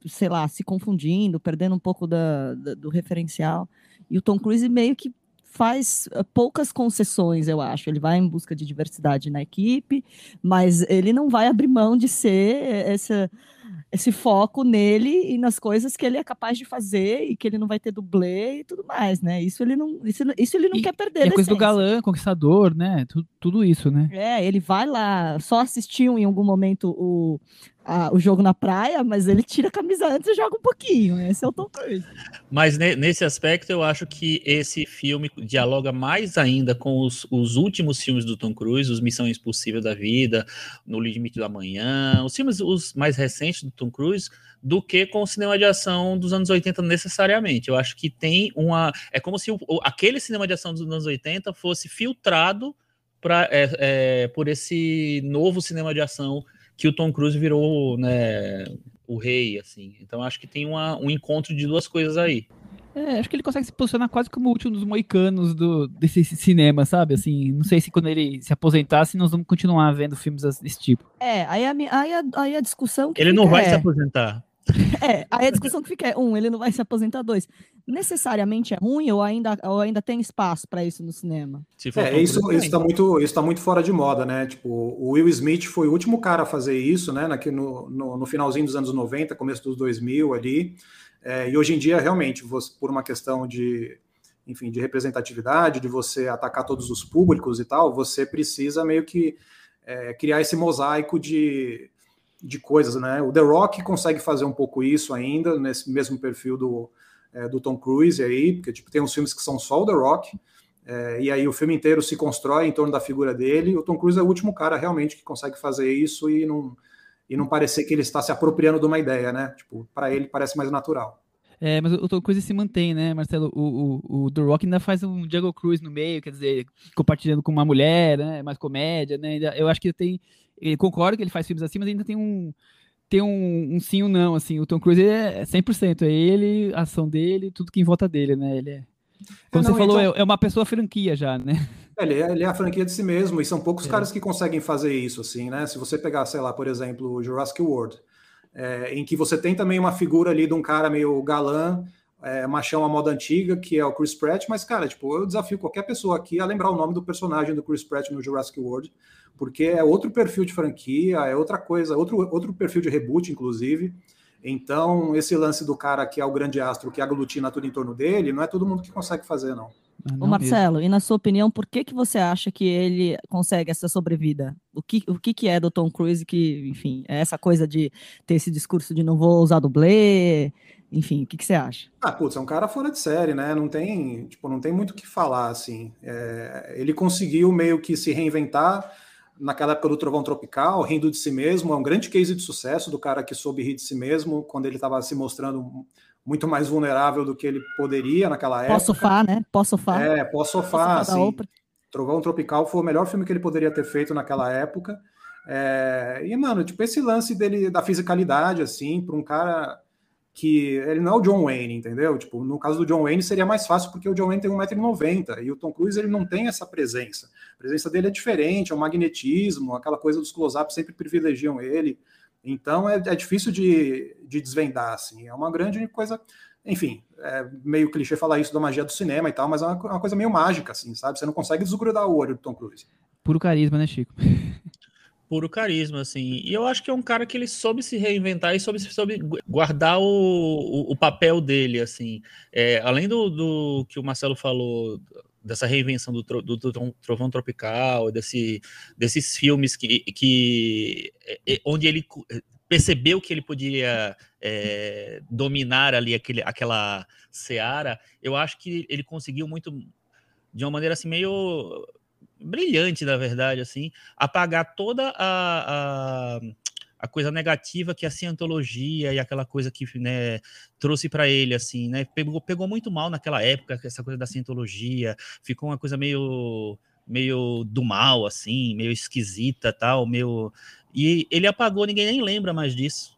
sei lá, se confundindo, perdendo um pouco da, da do referencial. E o Tom Cruise meio que faz eh, poucas concessões, eu acho. Ele vai em busca de diversidade na equipe, mas ele não vai abrir mão de ser essa esse foco nele e nas coisas que ele é capaz de fazer e que ele não vai ter dublê e tudo mais, né? Isso ele não, isso, isso ele não e, quer perder. E a coisa do galã, conquistador, né? Tudo, tudo isso, né? É, ele vai lá, só assistiu em algum momento o, a, o jogo na praia, mas ele tira a camisa antes e joga um pouquinho. Esse é o Tom Cruise. Mas ne, nesse aspecto, eu acho que esse filme dialoga mais ainda com os, os últimos filmes do Tom Cruise, os Missão Impossível da Vida, No Limite da Manhã, os filmes os mais recentes do Tom Cruise, do que com o cinema de ação dos anos 80 necessariamente. Eu acho que tem uma. É como se o, aquele cinema de ação dos anos 80 fosse filtrado pra, é, é, por esse novo cinema de ação que o Tom Cruise virou né, o rei, assim. Então acho que tem uma, um encontro de duas coisas aí. É, acho que ele consegue se posicionar quase como o último dos moicanos do, desse cinema, sabe? Assim, não sei se quando ele se aposentasse nós vamos continuar vendo filmes desse tipo. É, aí a, aí a, aí a discussão Ele não vai é... se aposentar. É, aí a discussão que fica é, um, ele não vai se aposentar, dois, necessariamente é ruim ou ainda, ou ainda tem espaço para isso no cinema? é, isso, isso tá muito, isso tá muito fora de moda, né? Tipo, o Will Smith foi o último cara a fazer isso, né? Naquele, no, no, no finalzinho dos anos 90, começo dos 2000 ali, é, e hoje em dia, realmente, você, por uma questão de, enfim, de representatividade, de você atacar todos os públicos e tal, você precisa meio que é, criar esse mosaico de de coisas, né? O The Rock consegue fazer um pouco isso ainda, nesse mesmo perfil do, é, do Tom Cruise aí, porque tipo, tem uns filmes que são só o The Rock, é, e aí o filme inteiro se constrói em torno da figura dele. O Tom Cruise é o último cara realmente que consegue fazer isso e não, e não parecer que ele está se apropriando de uma ideia, né? Tipo, para ele parece mais natural. É, mas o Tom Cruise se mantém, né, Marcelo? O, o, o The Rock ainda faz um Jungle Cruise no meio, quer dizer, compartilhando com uma mulher, né? Mais comédia, né? Eu acho que tem ele concorda que ele faz filmes assim, mas ainda tem um tem um, um sim ou um não, assim, o Tom Cruise é 100%, é ele, a ação dele, tudo que em volta dele, né, ele é, como é, não, você falou, então... é uma pessoa franquia já, né? Ele é, ele é a franquia de si mesmo, e são poucos é. caras que conseguem fazer isso, assim, né, se você pegar, sei lá, por exemplo, o Jurassic World, é, em que você tem também uma figura ali de um cara meio galã, é, machão à moda antiga, que é o Chris Pratt, mas, cara, tipo, eu desafio qualquer pessoa aqui a lembrar o nome do personagem do Chris Pratt no Jurassic World, porque é outro perfil de franquia, é outra coisa, outro, outro perfil de reboot, inclusive. Então, esse lance do cara que é o grande astro, que aglutina tudo em torno dele, não é todo mundo que consegue fazer, não. Não Ô Marcelo, mesmo. e na sua opinião, por que, que você acha que ele consegue essa sobrevida? O que, o que, que é do Tom Cruise que, enfim, é essa coisa de ter esse discurso de não vou usar dublê, enfim, o que, que você acha? Ah, putz, é um cara fora de série, né? Não tem, tipo, não tem muito o que falar, assim. É, ele conseguiu meio que se reinventar, naquela época do Trovão Tropical, rindo de si mesmo, é um grande case de sucesso do cara que soube rir de si mesmo, quando ele estava se mostrando muito mais vulnerável do que ele poderia naquela época. Pós-sofá, né? Pós-sofá. É, pós-sofá, assim. Trovão Tropical foi o melhor filme que ele poderia ter feito naquela época. É, e, mano, tipo, esse lance dele, da fisicalidade, assim, para um cara que ele não é o John Wayne, entendeu? Tipo, no caso do John Wayne seria mais fácil porque o John Wayne tem 1,90m e o Tom Cruise ele não tem essa presença. A presença dele é diferente, é o magnetismo, aquela coisa dos close-ups sempre privilegiam ele. Então é, é difícil de, de desvendar, assim. É uma grande coisa. Enfim, é meio clichê falar isso da magia do cinema e tal, mas é uma, uma coisa meio mágica, assim, sabe? Você não consegue desgrudar o olho do Tom Cruise. Puro carisma, né, Chico? puro carisma, assim. E eu acho que é um cara que ele soube se reinventar e soube, soube guardar o, o, o papel dele, assim. É, além do, do que o Marcelo falou, dessa reinvenção do, do, do Trovão Tropical, desse, desses filmes que, que é, é, onde ele percebeu que ele podia é, dominar ali aquele, aquela seara, eu acho que ele conseguiu muito de uma maneira assim meio brilhante, na verdade, assim, apagar toda a, a, a coisa negativa que a cientologia e aquela coisa que né, trouxe para ele, assim, né? Pegou, pegou muito mal naquela época, essa coisa da cientologia, ficou uma coisa meio meio do mal, assim, meio esquisita, tal, meio... E ele apagou, ninguém nem lembra mais disso.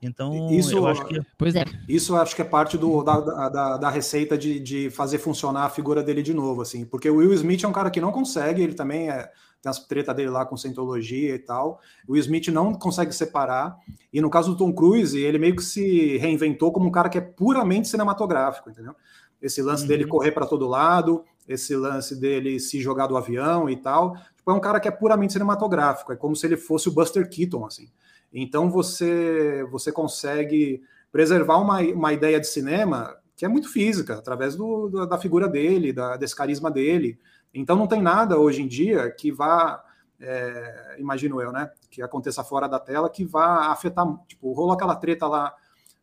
Então, isso, eu acho que. Pois é. Isso acho que é parte do, da, da, da, receita de, de fazer funcionar a figura dele de novo, assim. Porque o Will Smith é um cara que não consegue, ele também é, tem as treta dele lá com Scientologia e tal. O Will Smith não consegue separar. E no caso do Tom Cruise, ele meio que se reinventou como um cara que é puramente cinematográfico, entendeu? Esse lance uhum. dele correr para todo lado, esse lance dele se jogar do avião e tal. Tipo, é um cara que é puramente cinematográfico. É como se ele fosse o Buster Keaton, assim. Então você, você consegue preservar uma, uma ideia de cinema que é muito física, através do, da figura dele, da, desse carisma dele. Então não tem nada hoje em dia que vá, é, imagino eu, né, que aconteça fora da tela, que vá afetar. Tipo, rolou aquela treta lá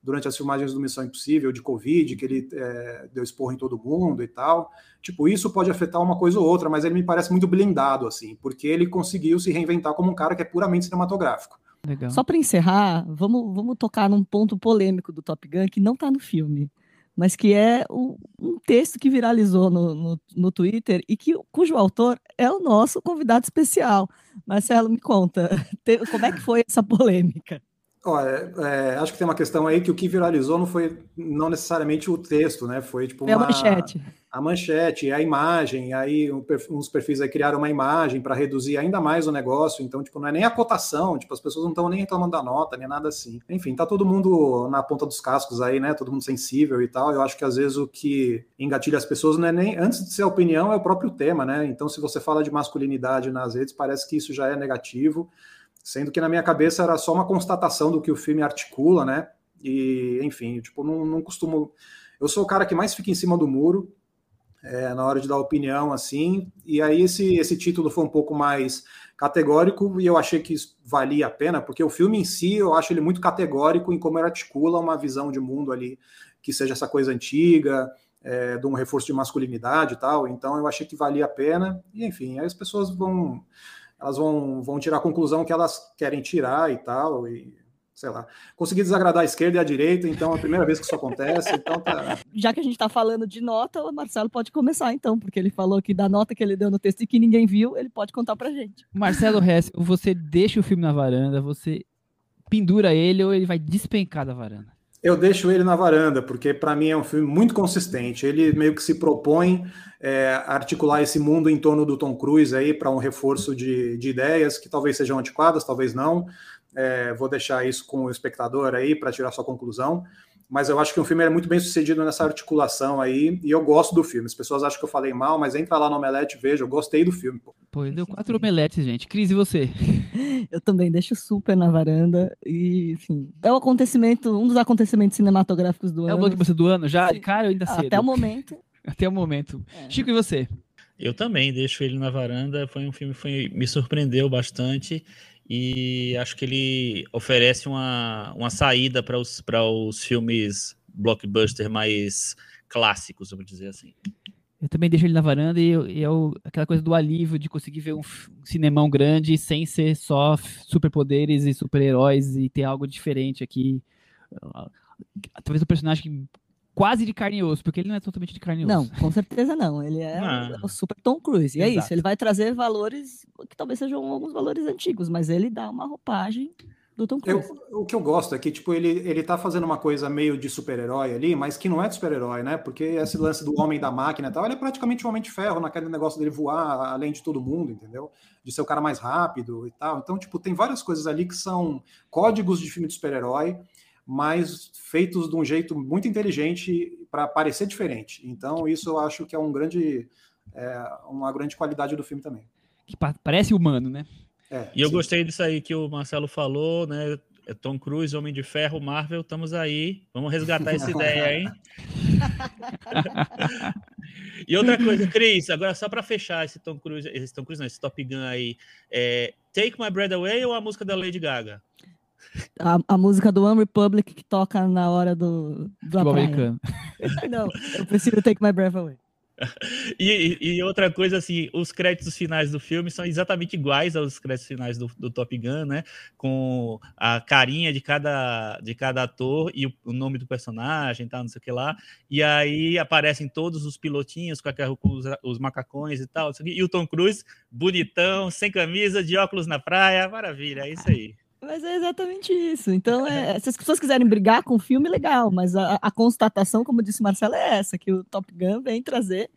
durante as filmagens do Missão Impossível, de Covid, que ele é, deu esporro em todo mundo e tal. Tipo, isso pode afetar uma coisa ou outra, mas ele me parece muito blindado, assim, porque ele conseguiu se reinventar como um cara que é puramente cinematográfico. Legal. Só para encerrar, vamos, vamos tocar num ponto polêmico do Top Gun que não está no filme, mas que é um texto que viralizou no, no, no, Twitter e que, cujo autor é o nosso convidado especial. Marcelo, me conta, te, como é que foi essa polêmica? Olha, é, acho que tem uma questão aí que o que viralizou não foi não necessariamente o texto, né? Foi tipo uma, é a manchete. A manchete, a imagem, aí uns perfis aí criaram uma imagem para reduzir ainda mais o negócio, então tipo não é nem a cotação, tipo as pessoas não estão nem reclamando da nota, nem nada assim. Enfim, tá todo mundo na ponta dos cascos aí, né? Todo mundo sensível e tal. Eu acho que às vezes o que engatilha as pessoas não é nem antes de ser a opinião, é o próprio tema, né? Então se você fala de masculinidade nas redes, parece que isso já é negativo sendo que na minha cabeça era só uma constatação do que o filme articula, né? E, enfim, tipo, não, não costumo. Eu sou o cara que mais fica em cima do muro é, na hora de dar opinião, assim, e aí esse, esse título foi um pouco mais categórico e eu achei que valia a pena, porque o filme em si eu acho ele muito categórico em como ele articula uma visão de mundo ali que seja essa coisa antiga, é, de um reforço de masculinidade e tal, então eu achei que valia a pena, e enfim, aí as pessoas vão elas vão, vão tirar a conclusão que elas querem tirar e tal, e sei lá. Consegui desagradar a esquerda e a direita, então é a primeira vez que isso acontece, então tá... Já que a gente está falando de nota, o Marcelo pode começar então, porque ele falou que da nota que ele deu no texto e que ninguém viu, ele pode contar pra gente. Marcelo Hess, você deixa o filme na varanda, você pendura ele ou ele vai despencar da varanda? Eu deixo ele na varanda, porque para mim é um filme muito consistente. Ele meio que se propõe é, articular esse mundo em torno do Tom Cruise aí para um reforço de, de, ideias que talvez sejam antiquadas, talvez não. É, vou deixar isso com o espectador aí para tirar sua conclusão mas eu acho que o filme é muito bem sucedido nessa articulação aí, e eu gosto do filme. As pessoas acham que eu falei mal, mas entra lá no Omelete e veja, eu gostei do filme. Pô, pô deu quatro omeletes, gente. Cris, e você? Eu também deixo super na varanda, e enfim, é o acontecimento, um dos acontecimentos cinematográficos do é ano. É o blockbuster do ano já? Cara, eu ainda cedo. Até o momento. Até o momento. É. Chico, e você? Eu também deixo ele na varanda. Foi um filme que me surpreendeu bastante e acho que ele oferece uma, uma saída para os, os filmes blockbuster mais clássicos, vamos dizer assim. Eu também deixo ele na varanda e, e é o, aquela coisa do alívio de conseguir ver um, um cinemão grande sem ser só superpoderes e super-heróis e ter algo diferente aqui. Talvez o personagem que quase de carne e osso, porque ele não é totalmente de carne e osso. Não, com certeza não. Ele é ah. o super Tom Cruise. E Exato. é isso, ele vai trazer valores que talvez sejam alguns valores antigos, mas ele dá uma roupagem do Tom Cruise. Eu, o que eu gosto é que, tipo, ele, ele tá fazendo uma coisa meio de super-herói ali, mas que não é de super-herói, né? Porque esse lance do homem da máquina e tal, ele é praticamente um homem de ferro naquele negócio dele voar além de todo mundo, entendeu? De ser o cara mais rápido e tal. Então, tipo, tem várias coisas ali que são códigos de filme de super-herói, mas feitos de um jeito muito inteligente para parecer diferente. Então, isso eu acho que é um grande, é, uma grande qualidade do filme também. Que pa parece humano, né? É, e eu sim. gostei disso aí que o Marcelo falou, né? É Tom Cruise, Homem de Ferro, Marvel, estamos aí. Vamos resgatar essa ideia, hein? e outra coisa, Cris, agora só para fechar esse Tom Cruise, esse Tom Cruise, não, esse Top Gun aí, é Take My Breath Away ou a música da Lady Gaga? A, a música do One Republic que toca na hora do, do americano. não, eu prefiro Take My Breath Away. e, e, outra coisa, assim, os créditos finais do filme são exatamente iguais aos créditos finais do, do, Top Gun, né? Com a carinha de cada, de cada ator e o, o nome do personagem, tal, não sei o que lá. E aí aparecem todos os pilotinhos com, com os, os, macacões e tal. E o Tom Cruise, bonitão, sem camisa, de óculos na praia. Maravilha, é isso aí. Mas é exatamente isso. Então, é, se as pessoas quiserem brigar com o filme, legal. Mas a, a constatação, como disse o Marcelo, é essa: que o Top Gun vem trazer.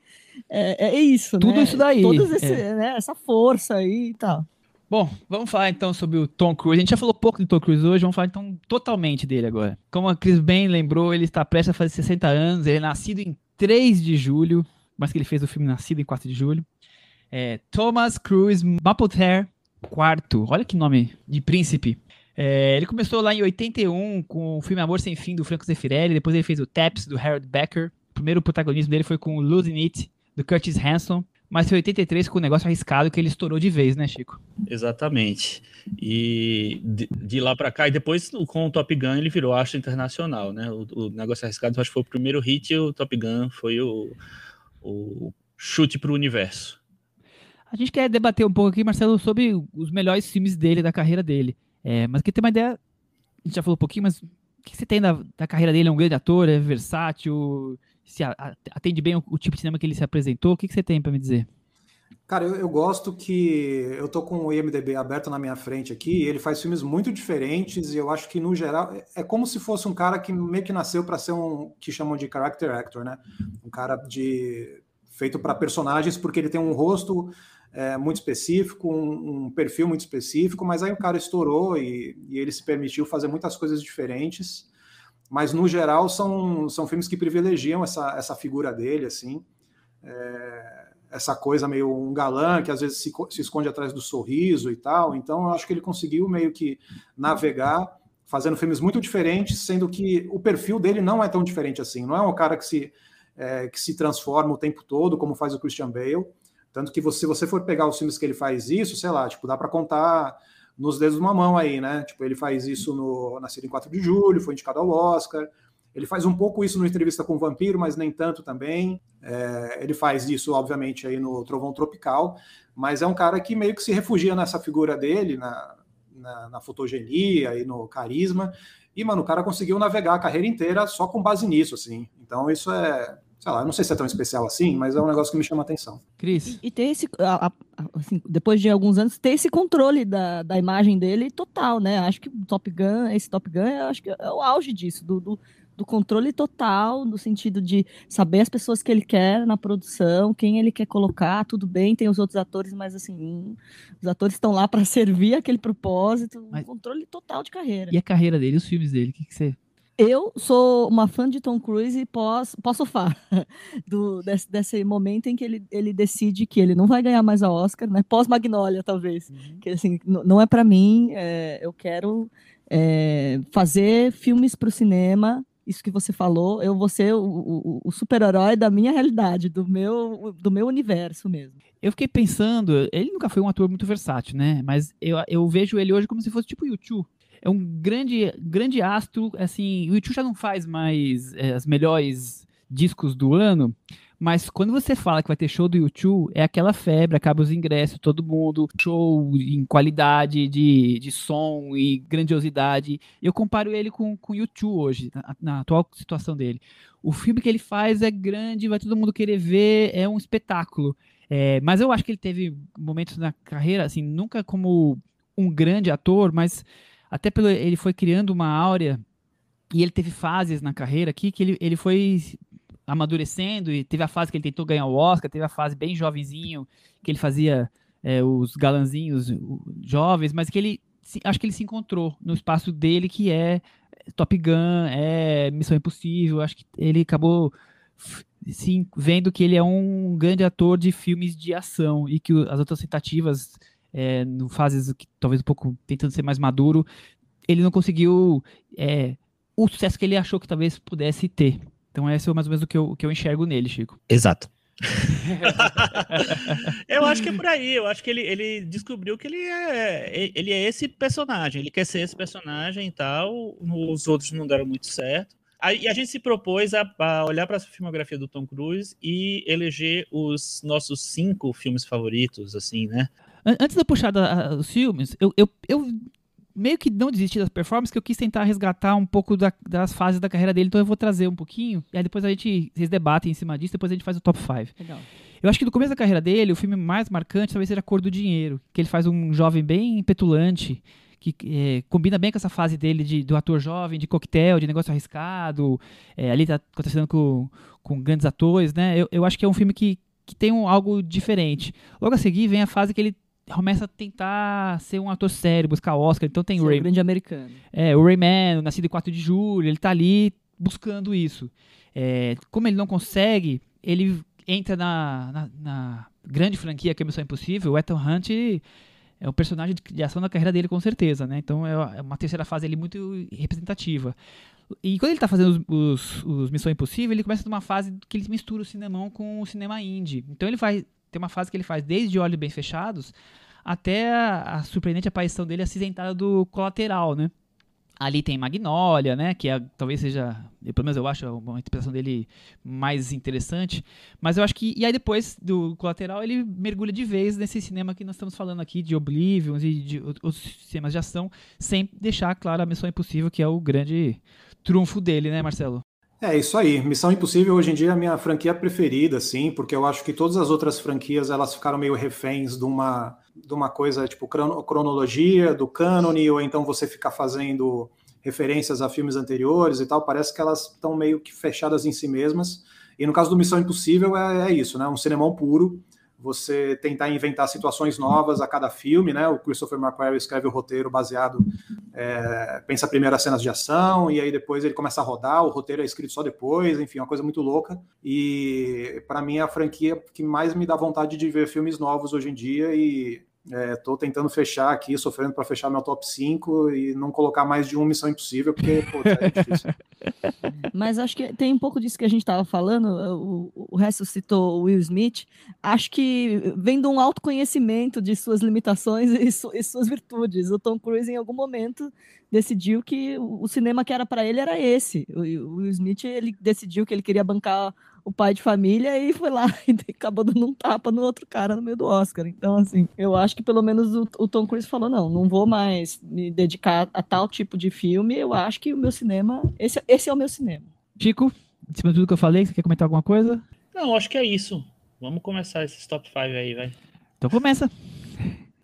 É, é isso, Tudo né? isso daí. Esse, é. né, essa força aí e tal. Bom, vamos falar então sobre o Tom Cruise. A gente já falou pouco de Tom Cruise hoje, vamos falar então totalmente dele agora. Como a Chris bem lembrou, ele está prestes a fazer 60 anos, ele é nascido em 3 de julho, mas que ele fez o filme Nascido em 4 de julho. É Thomas Cruise Mapother quarto. Olha que nome de príncipe. É, ele começou lá em 81 com o filme Amor Sem Fim do Franco Zeffirelli, depois ele fez o Taps do Harold Becker. O primeiro protagonismo dele foi com Losing It do Curtis Hanson, mas foi 83 com o negócio arriscado que ele estourou de vez, né, Chico? Exatamente. E de, de lá para cá, e depois com o Top Gun ele virou astro internacional, né? O, o negócio arriscado acho que foi o primeiro hit e o Top Gun foi o, o chute para o universo. A gente quer debater um pouco aqui, Marcelo, sobre os melhores filmes dele, da carreira dele. É, mas que tem uma ideia, a gente já falou um pouquinho, mas o que você tem da, da carreira dele? É um grande ator, é versátil, se a, atende bem o, o, tipo de cinema que ele se apresentou? O que, que você tem para me dizer? Cara, eu, eu, gosto que eu tô com o IMDB aberto na minha frente aqui, ele faz filmes muito diferentes e eu acho que no geral é como se fosse um cara que meio que nasceu para ser um que chamam de character actor, né? Um cara de feito para personagens porque ele tem um rosto é, muito específico, um, um, perfil muito específico, mas aí o cara estourou e, e, ele se permitiu fazer muitas coisas diferentes. Mas no geral são, são filmes que privilegiam essa, essa figura dele, assim, é, essa coisa meio um galã que às vezes se, se esconde atrás do sorriso e tal. Então eu acho que ele conseguiu meio que navegar fazendo filmes muito diferentes, sendo que o perfil dele não é tão diferente assim. Não é um cara que se, é, que se transforma o tempo todo, como faz o Christian Bale. Tanto que você, se você for pegar os filmes que ele faz isso, sei lá, tipo, dá para contar nos dedos de uma mão aí, né? Tipo, ele faz isso no Nascido em 4 de julho, foi indicado ao Oscar. Ele faz um pouco isso no Entrevista com o Vampiro, mas nem tanto também. É, ele faz isso, obviamente, aí no Trovão Tropical, mas é um cara que meio que se refugia nessa figura dele, na, na, na fotogenia e no carisma. E, mano, o cara conseguiu navegar a carreira inteira só com base nisso, assim. Então, isso é, sei lá, não sei se é tão especial assim, mas é um negócio que me chama a atenção. Cris? E, e ter esse, assim, depois de alguns anos, ter esse controle da, da imagem dele total, né? Acho que o Top Gun, esse Top Gun, acho que é o auge disso, do, do, do, controle total, no sentido de saber as pessoas que ele quer na produção, quem ele quer colocar, tudo bem, tem os outros atores, mas assim, hum, os atores estão lá para servir aquele propósito, mas... controle total de carreira. E a carreira dele, os filmes dele, o que, que você eu sou uma fã de Tom Cruise e posso, posso falar do, desse, desse momento em que ele, ele decide que ele não vai ganhar mais a Oscar, né? Pós-Magnólia, talvez. Uhum. Que assim, não é para mim, é, eu quero é, fazer filmes para o cinema. Isso que você falou, eu vou ser o, o, o super-herói da minha realidade, do meu, do meu universo mesmo. Eu fiquei pensando, ele nunca foi um ator muito versátil, né? Mas eu, eu vejo ele hoje como se fosse tipo YouTube é um grande, grande astro. Assim, o YouTube já não faz mais é, as melhores discos do ano, mas quando você fala que vai ter show do YouTube, é aquela febre, acaba os ingressos, todo mundo, show em qualidade de, de som e grandiosidade. Eu comparo ele com o YouTube hoje, na, na, atual situação dele. O filme que ele faz é grande, vai todo mundo querer ver, é um espetáculo. É, mas eu acho que ele teve momentos na carreira, assim, nunca como um grande ator, mas até pelo ele foi criando uma áurea e ele teve fases na carreira aqui que ele, ele foi amadurecendo e teve a fase que ele tentou ganhar o Oscar, teve a fase bem jovenzinho que ele fazia é, os galanzinhos jovens, mas que ele acho que ele se encontrou no espaço dele que é Top Gun, é Missão Impossível, acho que ele acabou vendo que ele é um grande ator de filmes de ação e que as outras tentativas, é, no fases que talvez um pouco tentando ser mais maduro, ele não conseguiu é, o sucesso que ele achou que talvez pudesse ter. Então, esse é mais ou menos o que eu, o que eu enxergo nele, Chico. Exato. eu acho que é por aí. Eu acho que ele, ele descobriu que ele é, ele é esse personagem. Ele quer ser esse personagem e tal. Os outros não deram muito certo. E a gente se propôs a, a olhar para a filmografia do Tom Cruise e eleger os nossos cinco filmes favoritos, assim, né? Antes de eu puxar da, os filmes, eu, eu, eu meio que não desisti das performances, que eu quis tentar resgatar um pouco da, das fases da carreira dele, então eu vou trazer um pouquinho, e aí depois a gente, vocês debatem em cima disso, depois a gente faz o top 5. Legal. Eu acho que no começo da carreira dele, o filme mais marcante talvez seja A Cor do Dinheiro, que ele faz um jovem bem petulante, que é, combina bem com essa fase dele de, do ator jovem, de coquetel, de negócio arriscado. É, ali tá acontecendo com, com grandes atores, né? Eu, eu acho que é um filme que, que tem um, algo diferente. Logo a seguir vem a fase que ele começa a tentar ser um ator sério, buscar Oscar. Então tem o Ray... grande americano. É, o Rayman, o Nascido em 4 de Julho, ele tá ali buscando isso. É, como ele não consegue, ele entra na, na, na grande franquia que é Missão Impossível, o Ethan Hunt é o personagem de ação da carreira dele, com certeza, né? Então é, é uma terceira fase ali muito representativa. E quando ele está fazendo os, os, os, Missão Impossível, ele começa numa fase que ele mistura o cinemão com o cinema indie. Então ele vai ter uma fase que ele faz desde Olhos Bem Fechados até a, a surpreendente aparição dele acidentada do Colateral, né? Ali tem Magnolia, né? Que é, talvez seja, pelo menos eu acho uma interpretação dele mais interessante. Mas eu acho que. E aí depois do colateral, ele mergulha de vez nesse cinema que nós estamos falando aqui, de Oblivion e de outros sistemas de ação, sem deixar claro a Missão Impossível, que é o grande trunfo dele, né, Marcelo? É isso aí. Missão Impossível hoje em dia é a minha franquia preferida, sim, porque eu acho que todas as outras franquias elas ficaram meio reféns de uma de uma coisa tipo cronologia, do cânone, ou então você ficar fazendo referências a filmes anteriores e tal, parece que elas estão meio que fechadas em si mesmas. E no caso do Missão Impossível é, é isso, né? Um cinemão puro, você tentar inventar situações novas a cada filme, né? O Christopher McQuarrie escreve o roteiro baseado, é, pensa primeiro as cenas de ação e aí depois ele começa a rodar. O roteiro é escrito só depois, enfim, uma coisa muito louca. E para mim é a franquia que mais me dá vontade de ver filmes novos hoje em dia e Estou é, tentando fechar aqui, sofrendo para fechar meu top 5 e não colocar mais de uma missão impossível, porque pô, é difícil. Mas acho que tem um pouco disso que a gente estava falando, o, o resto citou o Will Smith. Acho que vem de um autoconhecimento de suas limitações e, su, e suas virtudes. O Tom Cruise, em algum momento, decidiu que o cinema que era para ele era esse. O, o Will Smith ele decidiu que ele queria bancar o pai de família e foi lá e acabou dando um tapa no outro cara no meio do Oscar. Então, assim, eu acho que pelo menos o, o, Tom Cruise falou: não, não vou mais me dedicar a tal tipo de filme. Eu acho que o meu cinema, esse, esse é o meu cinema. Chico, em cima de tudo que eu falei, você quer comentar alguma coisa? Não, acho que é isso. Vamos começar esses top 5 aí, vai. Então começa.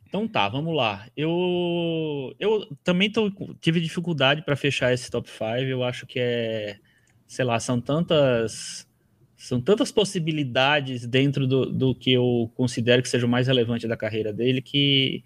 Então tá, vamos lá. Eu eu também tô, tive dificuldade para fechar esse top 5. Eu acho que é, sei lá, são tantas são tantas possibilidades dentro do, do que eu considero que seja o mais relevante da carreira dele que,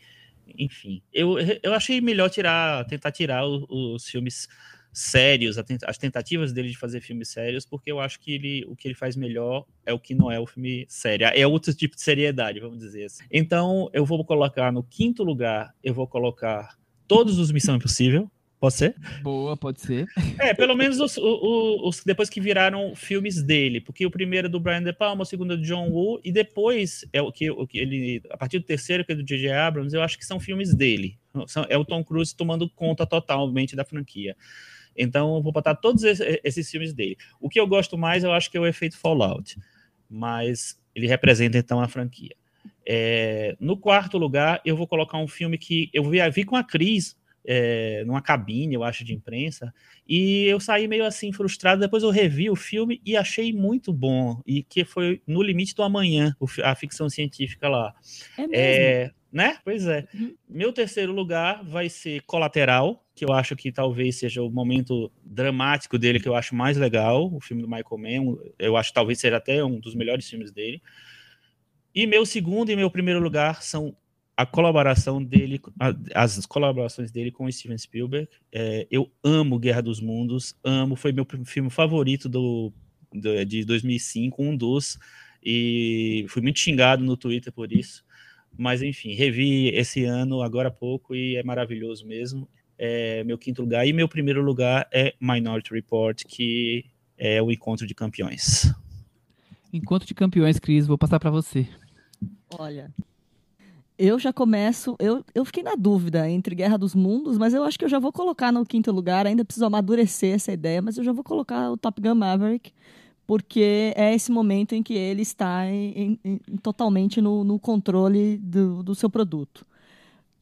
enfim, eu, eu achei melhor tirar, tentar tirar os, os filmes sérios, as tentativas dele de fazer filmes sérios, porque eu acho que ele, o que ele faz melhor é o que não é o filme sério, é outro tipo de seriedade, vamos dizer assim. Então, eu vou colocar no quinto lugar, eu vou colocar todos os Missão Impossível, Pode ser? Boa, pode ser. É, pelo menos os, os, os, depois que viraram filmes dele, porque o primeiro é do Brian De Palma, o segundo é do John Woo, e depois é o que, o que ele, a partir do terceiro, que é do J.J. Abrams, eu acho que são filmes dele. São, é o Tom Cruise tomando conta totalmente da franquia. Então, eu vou botar todos esses, esses filmes dele. O que eu gosto mais, eu acho que é o efeito Fallout, mas ele representa então a franquia. É, no quarto lugar, eu vou colocar um filme que eu vi, vi com a Cris é, numa cabine, eu acho, de imprensa, e eu saí meio assim frustrado. Depois eu revi o filme e achei muito bom, e que foi No Limite do Amanhã, a ficção científica lá. É, é Né? Pois é. Uhum. Meu terceiro lugar vai ser Colateral, que eu acho que talvez seja o momento dramático dele que eu acho mais legal, o filme do Michael Mann, eu acho que talvez seja até um dos melhores filmes dele. E meu segundo e meu primeiro lugar são a colaboração dele, as colaborações dele com o Steven Spielberg. É, eu amo Guerra dos Mundos, amo, foi meu filme favorito do, do, de 2005, um dos, e fui muito xingado no Twitter por isso. Mas enfim, revi esse ano agora há pouco e é maravilhoso mesmo. É meu quinto lugar e meu primeiro lugar é Minority Report, que é o encontro de campeões. Encontro de campeões, Cris, vou passar para você. Olha, eu já começo. Eu, eu fiquei na dúvida entre Guerra dos Mundos, mas eu acho que eu já vou colocar no quinto lugar. Ainda preciso amadurecer essa ideia, mas eu já vou colocar o Top Gun Maverick, porque é esse momento em que ele está em, em, totalmente no, no controle do, do, seu produto.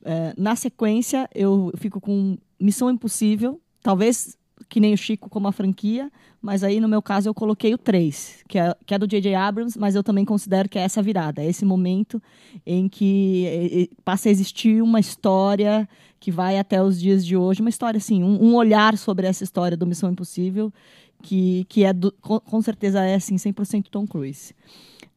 É, na sequência, eu fico com Missão Impossível, talvez que nem o Chico como a franquia, mas aí no meu caso eu coloquei o 3, que é, que é do J.J. Abrams, mas eu também considero que é essa virada, é esse momento em que passa a existir uma história que vai até os dias de hoje, uma história assim, um, um olhar sobre essa história do Missão Impossível, que, que é do, com, com, certeza é assim, 100% Tom Cruise.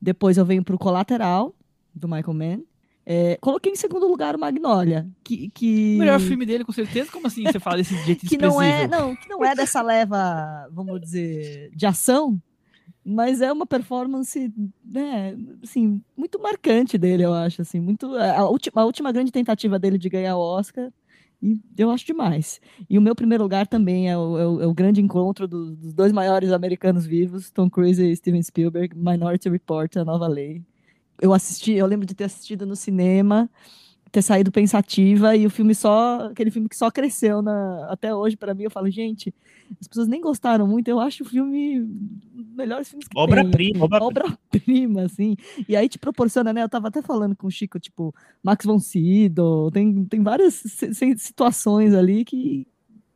Depois eu venho para o Colateral, do Michael Mann, é, coloquei em segundo lugar o Magnolia. Que, que... O melhor filme dele, com certeza. Como assim você fala desse jeito que não é Não, que não é dessa leva, vamos dizer, de ação, mas é uma performance, né, assim, muito marcante dele, eu acho, assim, muito a última, a última grande tentativa dele de ganhar o Oscar e eu acho demais. E o meu primeiro lugar também é o, é o, é o grande encontro do, dos dois maiores americanos vivos, Tom Cruise e Steven Spielberg, Minority Report, A Nova Lei eu assisti, eu lembro de ter assistido no cinema, ter saído pensativa e o filme só, aquele filme que só cresceu na, até hoje para mim, eu falo, gente, as pessoas nem gostaram muito, eu acho o filme melhor filme que obra-prima, obra-prima, assim. E aí te proporciona, né? Eu tava até falando com o Chico, tipo, Max von Sydow, tem tem várias situações ali que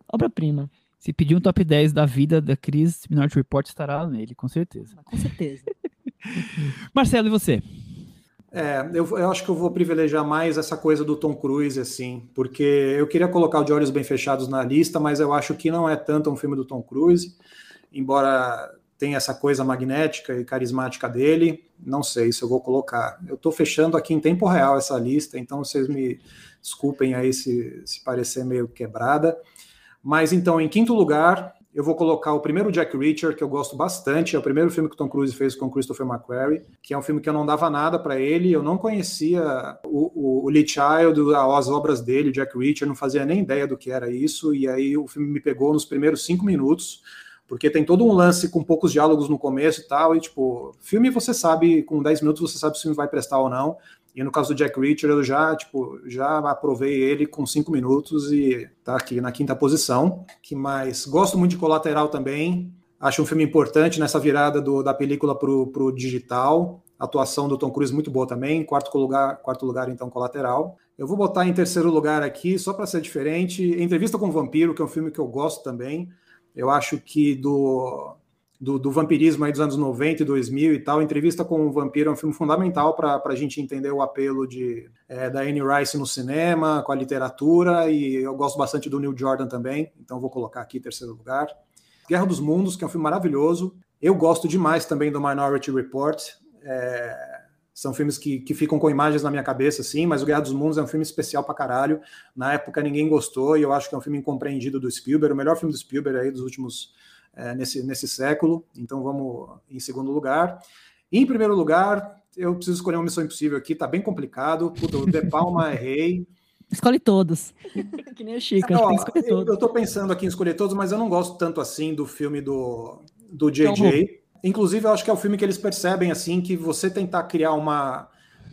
obra-prima. Se pedir um top 10 da vida da Cris, Minority Report estará nele, com certeza. Com certeza. Marcelo, e você? É, eu, eu, acho que eu vou privilegiar mais essa coisa do Tom Cruise, assim, porque eu queria colocar o De Olhos Bem Fechados na lista, mas eu acho que não é tanto um filme do Tom Cruise, embora tenha essa coisa magnética e carismática dele, não sei se eu vou colocar. Eu estou fechando aqui em tempo real essa lista, então vocês me desculpem aí se, se parecer meio quebrada. Mas então, em quinto lugar, eu vou colocar o primeiro Jack Reacher, que eu gosto bastante, é o primeiro filme que o Tom Cruise fez com Christopher McQuarrie, que é um filme que eu não dava nada para ele, eu não conhecia o, o, o Lee Child, as obras dele, Jack Reacher, não fazia nem ideia do que era isso, e aí o filme me pegou nos primeiros cinco minutos, porque tem todo um lance com poucos diálogos no começo e tal, e tipo, filme você sabe, com 10 minutos você sabe se o filme vai prestar ou não, e no caso do Jack Reacher, eu já, tipo, já aprovei ele com cinco minutos e tá aqui na quinta posição. Que mais? Gosto muito de Colateral também. Acho um filme importante nessa virada do, da película pro, pro digital. A atuação do Tom Cruise muito boa também. Quarto lugar, quarto lugar então, Colateral. Eu vou botar em terceiro lugar aqui, só para ser diferente, Entrevista com o Vampiro, que é um filme que eu gosto também. Eu acho que do do, do, vampirismo aí dos anos 90 e 2000 e tal. Entrevista com o Vampiro é um filme fundamental para a gente entender o apelo de, é, da Anne Rice no cinema, com a literatura, e eu gosto bastante do Neil Jordan também, então vou colocar aqui em terceiro lugar. Guerra dos Mundos, que é um filme maravilhoso. Eu gosto demais também do Minority Report. É, são filmes que, que ficam com imagens na minha cabeça, sim, mas o Guerra dos Mundos é um filme especial pra caralho. Na época ninguém gostou e eu acho que é um filme incompreendido do Spielberg, o melhor filme do Spielberg aí dos últimos é, nesse, nesse século. Então vamos em segundo lugar. E, em primeiro lugar, eu preciso escolher uma missão impossível aqui, tá bem complicado. Puta, o De Palma é rei. Escolhe todos. que nem o Chico, não. Eu, eu tô pensando aqui em escolher todos, mas eu não gosto tanto assim do filme do, do JJ. Inclusive, eu acho que é o filme que eles percebem assim que você tentar criar uma,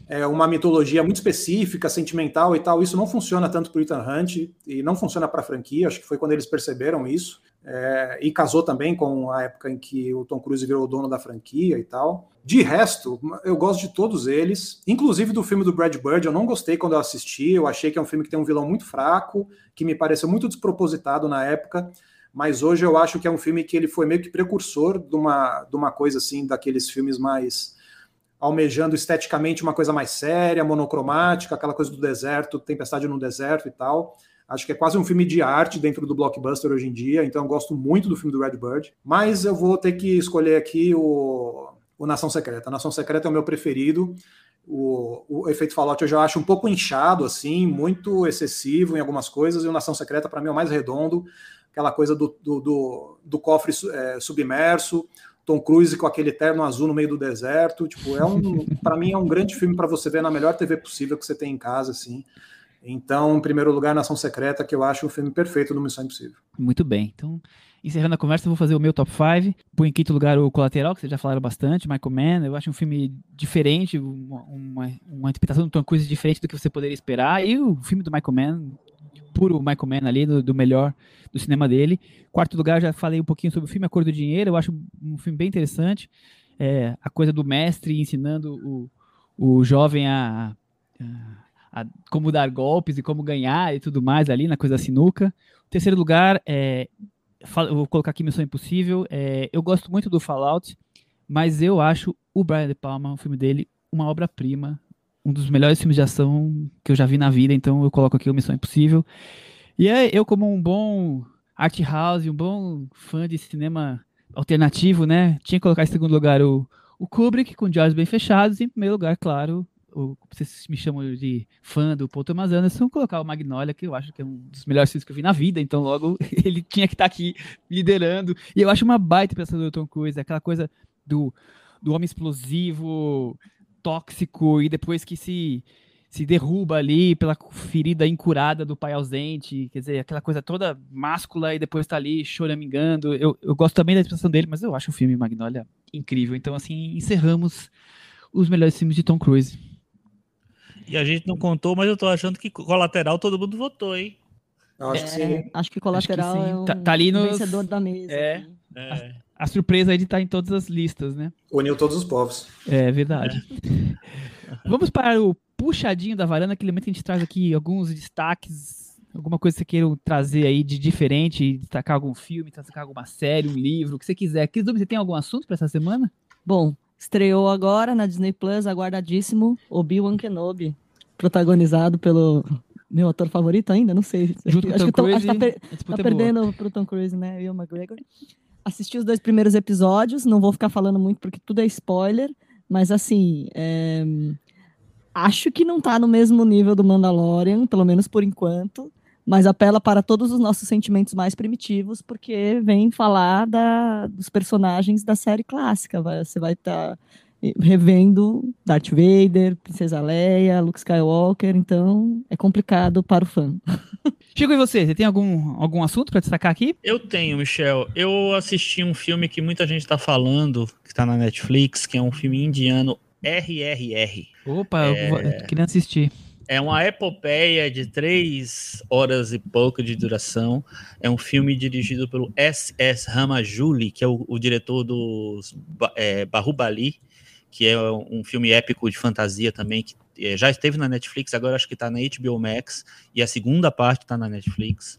é, uma mitologia muito específica, sentimental e tal, isso não funciona tanto para o Ethan Hunt e não funciona para a franquia. Acho que foi quando eles perceberam isso é, e casou também com a época em que o Tom Cruise virou o dono da franquia e tal. De resto, eu gosto de todos eles, inclusive do filme do Brad Bird. Eu não gostei quando eu assisti, eu achei que é um filme que tem um vilão muito fraco, que me pareceu muito despropositado na época, mas hoje eu acho que é um filme que ele foi meio que precursor de uma, de uma coisa assim, daqueles filmes mais almejando esteticamente uma coisa mais séria, monocromática, aquela coisa do deserto, Tempestade no Deserto e tal. Acho que é quase um filme de arte dentro do blockbuster hoje em dia, então eu gosto muito do filme do Red Bird. Mas eu vou ter que escolher aqui o, o Nação Secreta. A Nação Secreta é o meu preferido. O, o, efeito Fallout eu já acho um pouco inchado, assim, muito excessivo em algumas coisas, e o Nação Secreta, para mim, é o mais redondo. Aquela coisa do, do, do, do cofre é, submerso, Tom Cruise com aquele terno azul no meio do deserto. Tipo, é um, para mim, é um grande filme para você ver na melhor TV possível que você tem em casa, assim. Então, em primeiro lugar, Nação Secreta, que eu acho o filme perfeito do Missão Impossível. Muito bem. Então, encerrando a conversa, eu vou fazer o meu top 5. Por em quinto lugar, o Colateral, que vocês já falaram bastante, Michael Mann. Eu acho um filme diferente, uma, uma, uma interpretação do Tom Cruise diferente do que você poderia esperar. E o filme do Michael Mann, puro Michael Mann ali, do, do melhor do cinema dele. Quarto lugar, já falei um pouquinho sobre o filme A Cor do Dinheiro. Eu acho um filme bem interessante. É, a coisa do mestre ensinando o, o jovem a, a a, como dar golpes e como ganhar e tudo mais ali na coisa da sinuca. terceiro lugar, é, vou colocar aqui Missão Impossível. É, eu gosto muito do Fallout, mas eu acho o Brian De Palma, o filme dele, uma obra-prima, um dos melhores filmes de ação que eu já vi na vida, então eu coloco aqui o Missão Impossível. E é, eu, como um bom art house, um bom fã de cinema alternativo, né, tinha que colocar em segundo lugar o, o Kubrick, com olhos bem fechados, e em primeiro lugar, claro, o, vocês me chamam de fã do Paul Thomas Anderson, colocar o Magnolia, que eu acho que é um dos melhores filmes que eu vi na vida, então logo ele tinha que estar tá aqui liderando. E eu acho uma baita impressão do Tom Cruise, aquela coisa do, do homem explosivo, tóxico, e depois que se, se derruba ali pela ferida incurada do pai ausente, quer dizer, aquela coisa toda máscula e depois tá ali choramingando. Eu, eu gosto também da expressão dele, mas eu acho o filme Magnolia incrível. Então, assim, encerramos os melhores filmes de Tom Cruise. E a gente não contou, mas eu tô achando que colateral todo mundo votou, hein? Acho, é, que acho que colateral acho que é um tá, tá ali no vencedor da mesa. É. é. A, a, surpresa aí de estar tá em todas as listas, né? Uniu todos os povos. É verdade. É. Vamos para o puxadinho da varanda, aquele momento que a gente traz aqui alguns destaques, alguma coisa que você queira trazer aí de diferente, destacar algum filme, destacar alguma série, um livro, o que você quiser. Cris, você tem algum assunto para essa semana? Bom, Estreou agora na Disney Plus, aguardadíssimo, Obi-Wan Kenobi, protagonizado pelo meu ator favorito ainda, não sei. Junto acho, com Tom Cruise, tá, per, tá é perdendo boa. pro Tom Cruise, né? Will McGregor. Assisti os dois primeiros episódios, não vou ficar falando muito porque tudo é spoiler, mas assim, é... acho que não tá no mesmo nível do Mandalorian, pelo menos por enquanto mas apela para todos os nossos sentimentos mais primitivos, porque vem falar da, dos personagens da série clássica. Você vai estar tá revendo Darth Vader, Princesa Leia, Luke Skywalker, então é complicado para o fã. Chico, e você? Você tem algum, algum assunto para destacar aqui? Eu tenho, Michel. Eu assisti um filme que muita gente está falando, que está na Netflix, que é um filme indiano RRR. Opa, é... eu queria assistir. É uma epopeia de três horas e pouco de duração. É um filme dirigido pelo S.S. Ramajuli, que é o, o diretor dos é, Bahubali, que é um filme épico de fantasia também, que é, já esteve na Netflix, agora acho que está na HBO Max, e a segunda parte está na Netflix.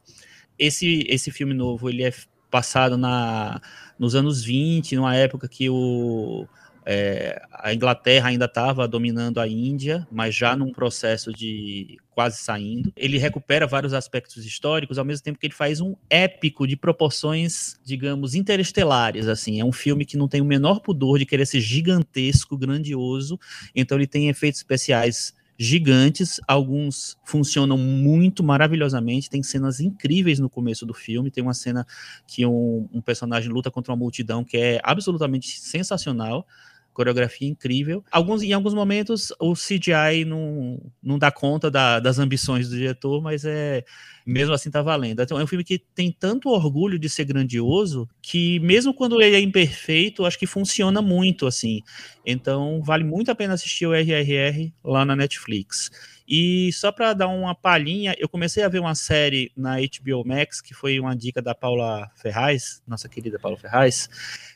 Esse, esse filme novo, ele é passado na, nos anos 20, numa época que o é, a Inglaterra ainda estava dominando a Índia, mas já num processo de quase saindo. Ele recupera vários aspectos históricos, ao mesmo tempo que ele faz um épico de proporções, digamos, interestelares. Assim, é um filme que não tem o menor pudor de querer ser gigantesco, grandioso. Então ele tem efeitos especiais gigantes, alguns funcionam muito maravilhosamente, tem cenas incríveis no começo do filme, tem uma cena que um, um personagem luta contra uma multidão que é absolutamente sensacional, coreografia incrível. Alguns, em alguns momentos o CGI não, não dá conta da, das ambições do diretor, mas é mesmo assim tá valendo. Então, é um filme que tem tanto orgulho de ser grandioso que mesmo quando ele é imperfeito, acho que funciona muito assim. Então vale muito a pena assistir o RRR lá na Netflix. E só para dar uma palhinha, eu comecei a ver uma série na HBO Max, que foi uma dica da Paula Ferraz, nossa querida Paula Ferraz,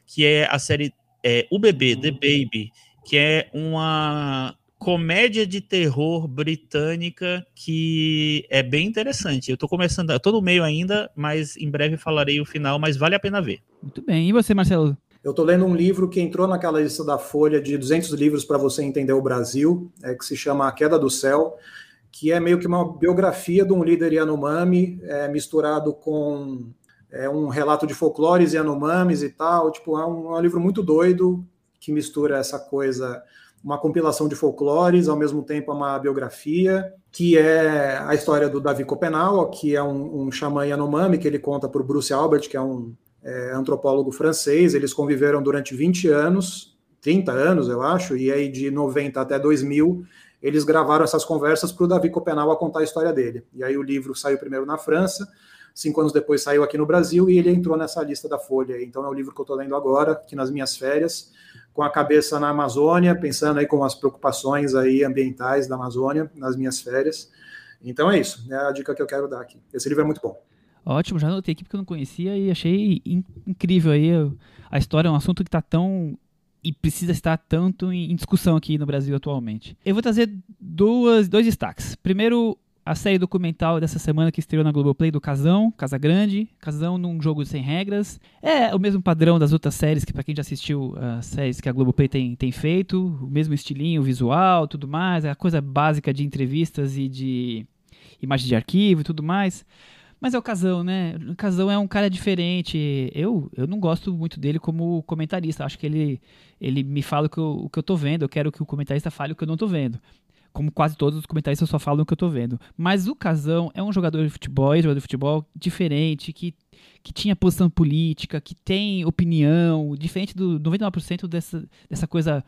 que é a série é, O Bebê, The Baby, que é uma comédia de terror britânica que é bem interessante. Eu tô começando, eu tô no meio ainda, mas em breve falarei o final, mas vale a pena ver. Muito bem. E você, Marcelo? Eu estou lendo um livro que entrou naquela lista da Folha de 200 livros para você entender o Brasil, é, que se chama A Queda do Céu, que é meio que uma biografia de um líder Yanomami, é, misturado com é, um relato de folclores Yanomamis e tal. Tipo, é um, é um livro muito doido que mistura essa coisa uma compilação de folclores, ao mesmo tempo uma biografia, que é a história do Davi Copenau, que é um, um xamã Yanomami, que ele conta o Bruce Albert, que é um é, antropólogo francês. Eles conviveram durante 20 anos, 30 anos, eu acho, e aí de 90 até 2000, eles gravaram essas conversas para o Davi Copenau contar a história dele. E aí o livro saiu primeiro na França, cinco anos depois saiu aqui no Brasil e ele entrou nessa lista da Folha. Então é o livro que eu estou lendo agora, aqui nas minhas férias com a cabeça na Amazônia, pensando aí com as preocupações aí ambientais da Amazônia nas minhas férias. Então é isso, é a dica que eu quero dar aqui. Esse livro é muito bom. Ótimo, já notei aqui porque eu não conhecia e achei incrível aí a história, é um assunto que está tão e precisa estar tanto em discussão aqui no Brasil atualmente. Eu vou trazer duas, dois destaques. Primeiro, a série documental dessa semana que estreou na Globoplay do Casão, Casa Grande, Casão num jogo sem regras. É o mesmo padrão das outras séries que para quem já assistiu as séries que a Globoplay tem, tem feito, o mesmo estilinho visual, tudo mais, a coisa básica de entrevistas e de imagens de arquivo e tudo mais. Mas é o Casão, né? O Casão é um cara diferente. Eu, eu não gosto muito dele como comentarista. Acho que ele, ele me fala o que, eu, o que eu tô vendo. Eu quero que o comentarista fale o que eu não tô vendo como quase todos os comentaristas só falam o que eu tô vendo. Mas o Casão é um jogador de futebol, é um jogador de futebol diferente, que, que tinha posição política, que tem opinião, diferente do 99% dessa, dessa coisa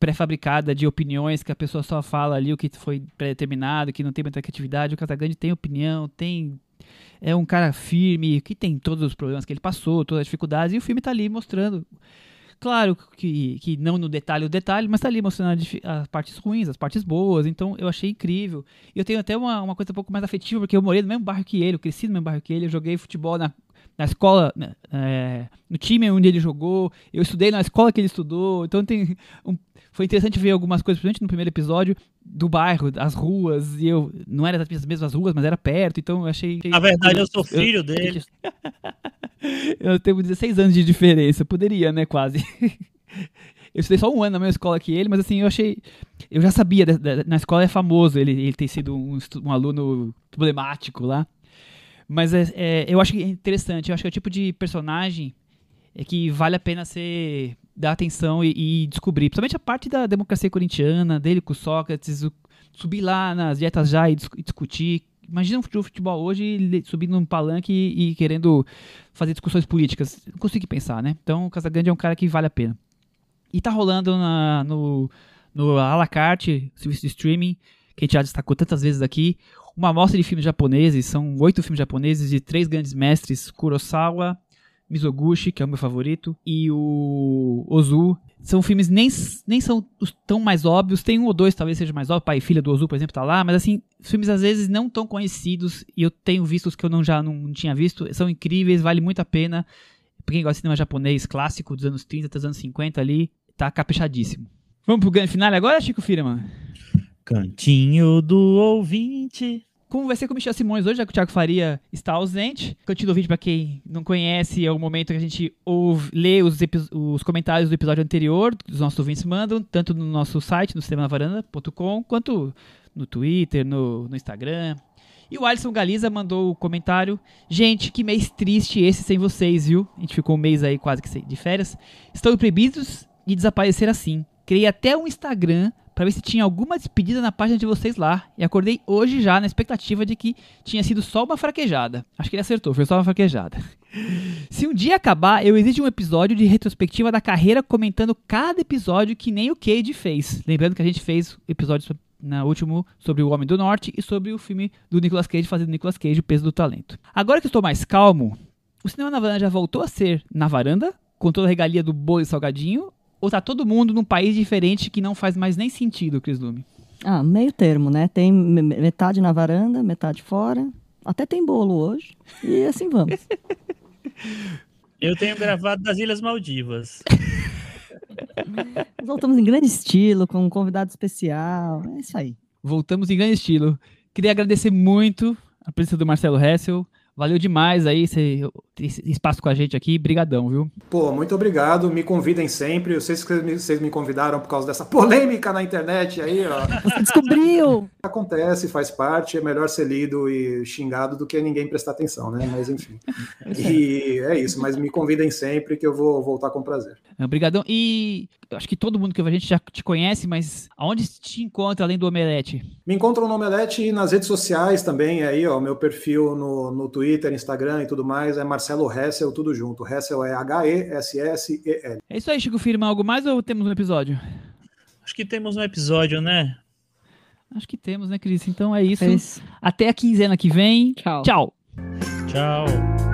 pré-fabricada de opiniões que a pessoa só fala ali o que foi pré-determinado, que não tem muita criatividade. O Casagrande tem opinião, tem é um cara firme, que tem todos os problemas que ele passou, todas as dificuldades, e o filme tá ali mostrando Claro que, que não no detalhe o detalhe, mas tá ali mostrando as partes ruins, as partes boas, então eu achei incrível. E eu tenho até uma, uma coisa um pouco mais afetiva, porque eu morei no mesmo bairro que ele, eu cresci no mesmo bairro que ele, eu joguei futebol na, na escola, né, é, no time onde ele jogou, eu estudei na escola que ele estudou, então tem um, foi interessante ver algumas coisas, principalmente no primeiro episódio, do bairro, as ruas, e eu não era das mesmas ruas, mas era perto, então eu achei. Na verdade, eu sou filho eu, dele. Eu tenho 16 anos de diferença. Poderia, né? Quase. Eu estudei só um ano na mesma escola que ele, mas assim, eu achei. Eu já sabia, na escola é famoso ele, ele ter sido um, um aluno problemático lá. Mas é, é, eu acho que é interessante. Eu acho que é o tipo de personagem é que vale a pena ser dar atenção e, e, descobrir. Principalmente a parte da democracia corintiana, dele com Sócrates, o, subir lá nas dietas já e, dis, e discutir Imagina um futebol hoje subindo num palanque e, e, querendo fazer discussões políticas. Não consigo pensar, né? Então o Casagrande é um cara que vale a pena. E tá rolando na, no, no à la carte, serviço de streaming, que a gente já destacou tantas vezes aqui, uma amostra de filmes japoneses. São oito filmes japoneses de três grandes mestres: Kurosawa, Mizoguchi, que é o meu favorito, e o Ozu. São filmes nem, nem são tão mais óbvios, tem um ou dois talvez seja mais óbvio, pai e filha do Ozu, por exemplo, tá lá, mas assim, filmes às vezes não tão conhecidos, e eu tenho visto os que eu não, já não tinha visto, são incríveis, vale muito a pena. Pra quem gosta de cinema japonês clássico dos anos 30 dos anos 50 ali, tá caprichadíssimo. Vamos pro grande final agora, Chico Firman? Cantinho do ouvinte. Ser com o Michel Simões hoje, já que o Thiago Faria está ausente. Cantinho do vídeo, para quem não conhece, é o momento que a gente ouve, lê os, os comentários do episódio anterior, que os nossos ouvintes mandam, tanto no nosso site, no sistemanavaranda.com, quanto no Twitter, no, no Instagram. E o Alisson Galiza mandou o comentário. Gente, que mês triste esse sem vocês, viu? A gente ficou um mês aí quase que de férias. Estão proibidos de desaparecer assim. Criei até um Instagram para ver se tinha alguma despedida na página de vocês lá. E acordei hoje já na expectativa de que tinha sido só uma fraquejada. Acho que ele acertou, foi só uma fraquejada. Se um dia acabar, eu exijo um episódio de retrospectiva da carreira comentando cada episódio que nem o Cade fez. Lembrando que a gente fez episódios na último sobre o Homem do Norte e sobre o filme do Nicolas Cage fazendo Nicolas Cage, o peso do talento. Agora que estou mais calmo, o cinema na varanda já voltou a ser na varanda, com toda a regalia do bolo e salgadinho, ou tá todo mundo num país diferente que não faz mais nem sentido, Cris Lume? Ah, meio termo, né? Tem metade na varanda, metade fora. Até tem bolo hoje. E assim vamos. Eu tenho gravado das Ilhas Maldivas. Voltamos em grande estilo, com um convidado especial. É isso aí. Voltamos em grande estilo. Queria agradecer muito a presença do Marcelo Hessel. Valeu demais aí. Você esse espaço com a gente aqui. Brigadão, viu? Pô, muito obrigado. Me convidem sempre. Eu sei que vocês me convidaram por causa dessa polêmica na internet aí, ó. Você descobriu! Acontece, faz parte. É melhor ser lido e xingado do que ninguém prestar atenção, né? Mas enfim. E é isso. Mas me convidem sempre que eu vou voltar com prazer. Obrigadão. E acho que todo mundo que a gente já te conhece, mas aonde te encontra além do Omelete? Me encontram no Omelete e nas redes sociais também. Aí, ó, meu perfil no, no Twitter, Instagram e tudo mais é Marcelo Hessel, tudo junto. Hessel é H-E-S-S-E-L. É isso aí, Chico Firma. Algo mais ou temos um episódio? Acho que temos um episódio, né? Acho que temos, né, Cris? Então é isso. É isso. Até a quinzena que vem. Tchau. Tchau. Tchau.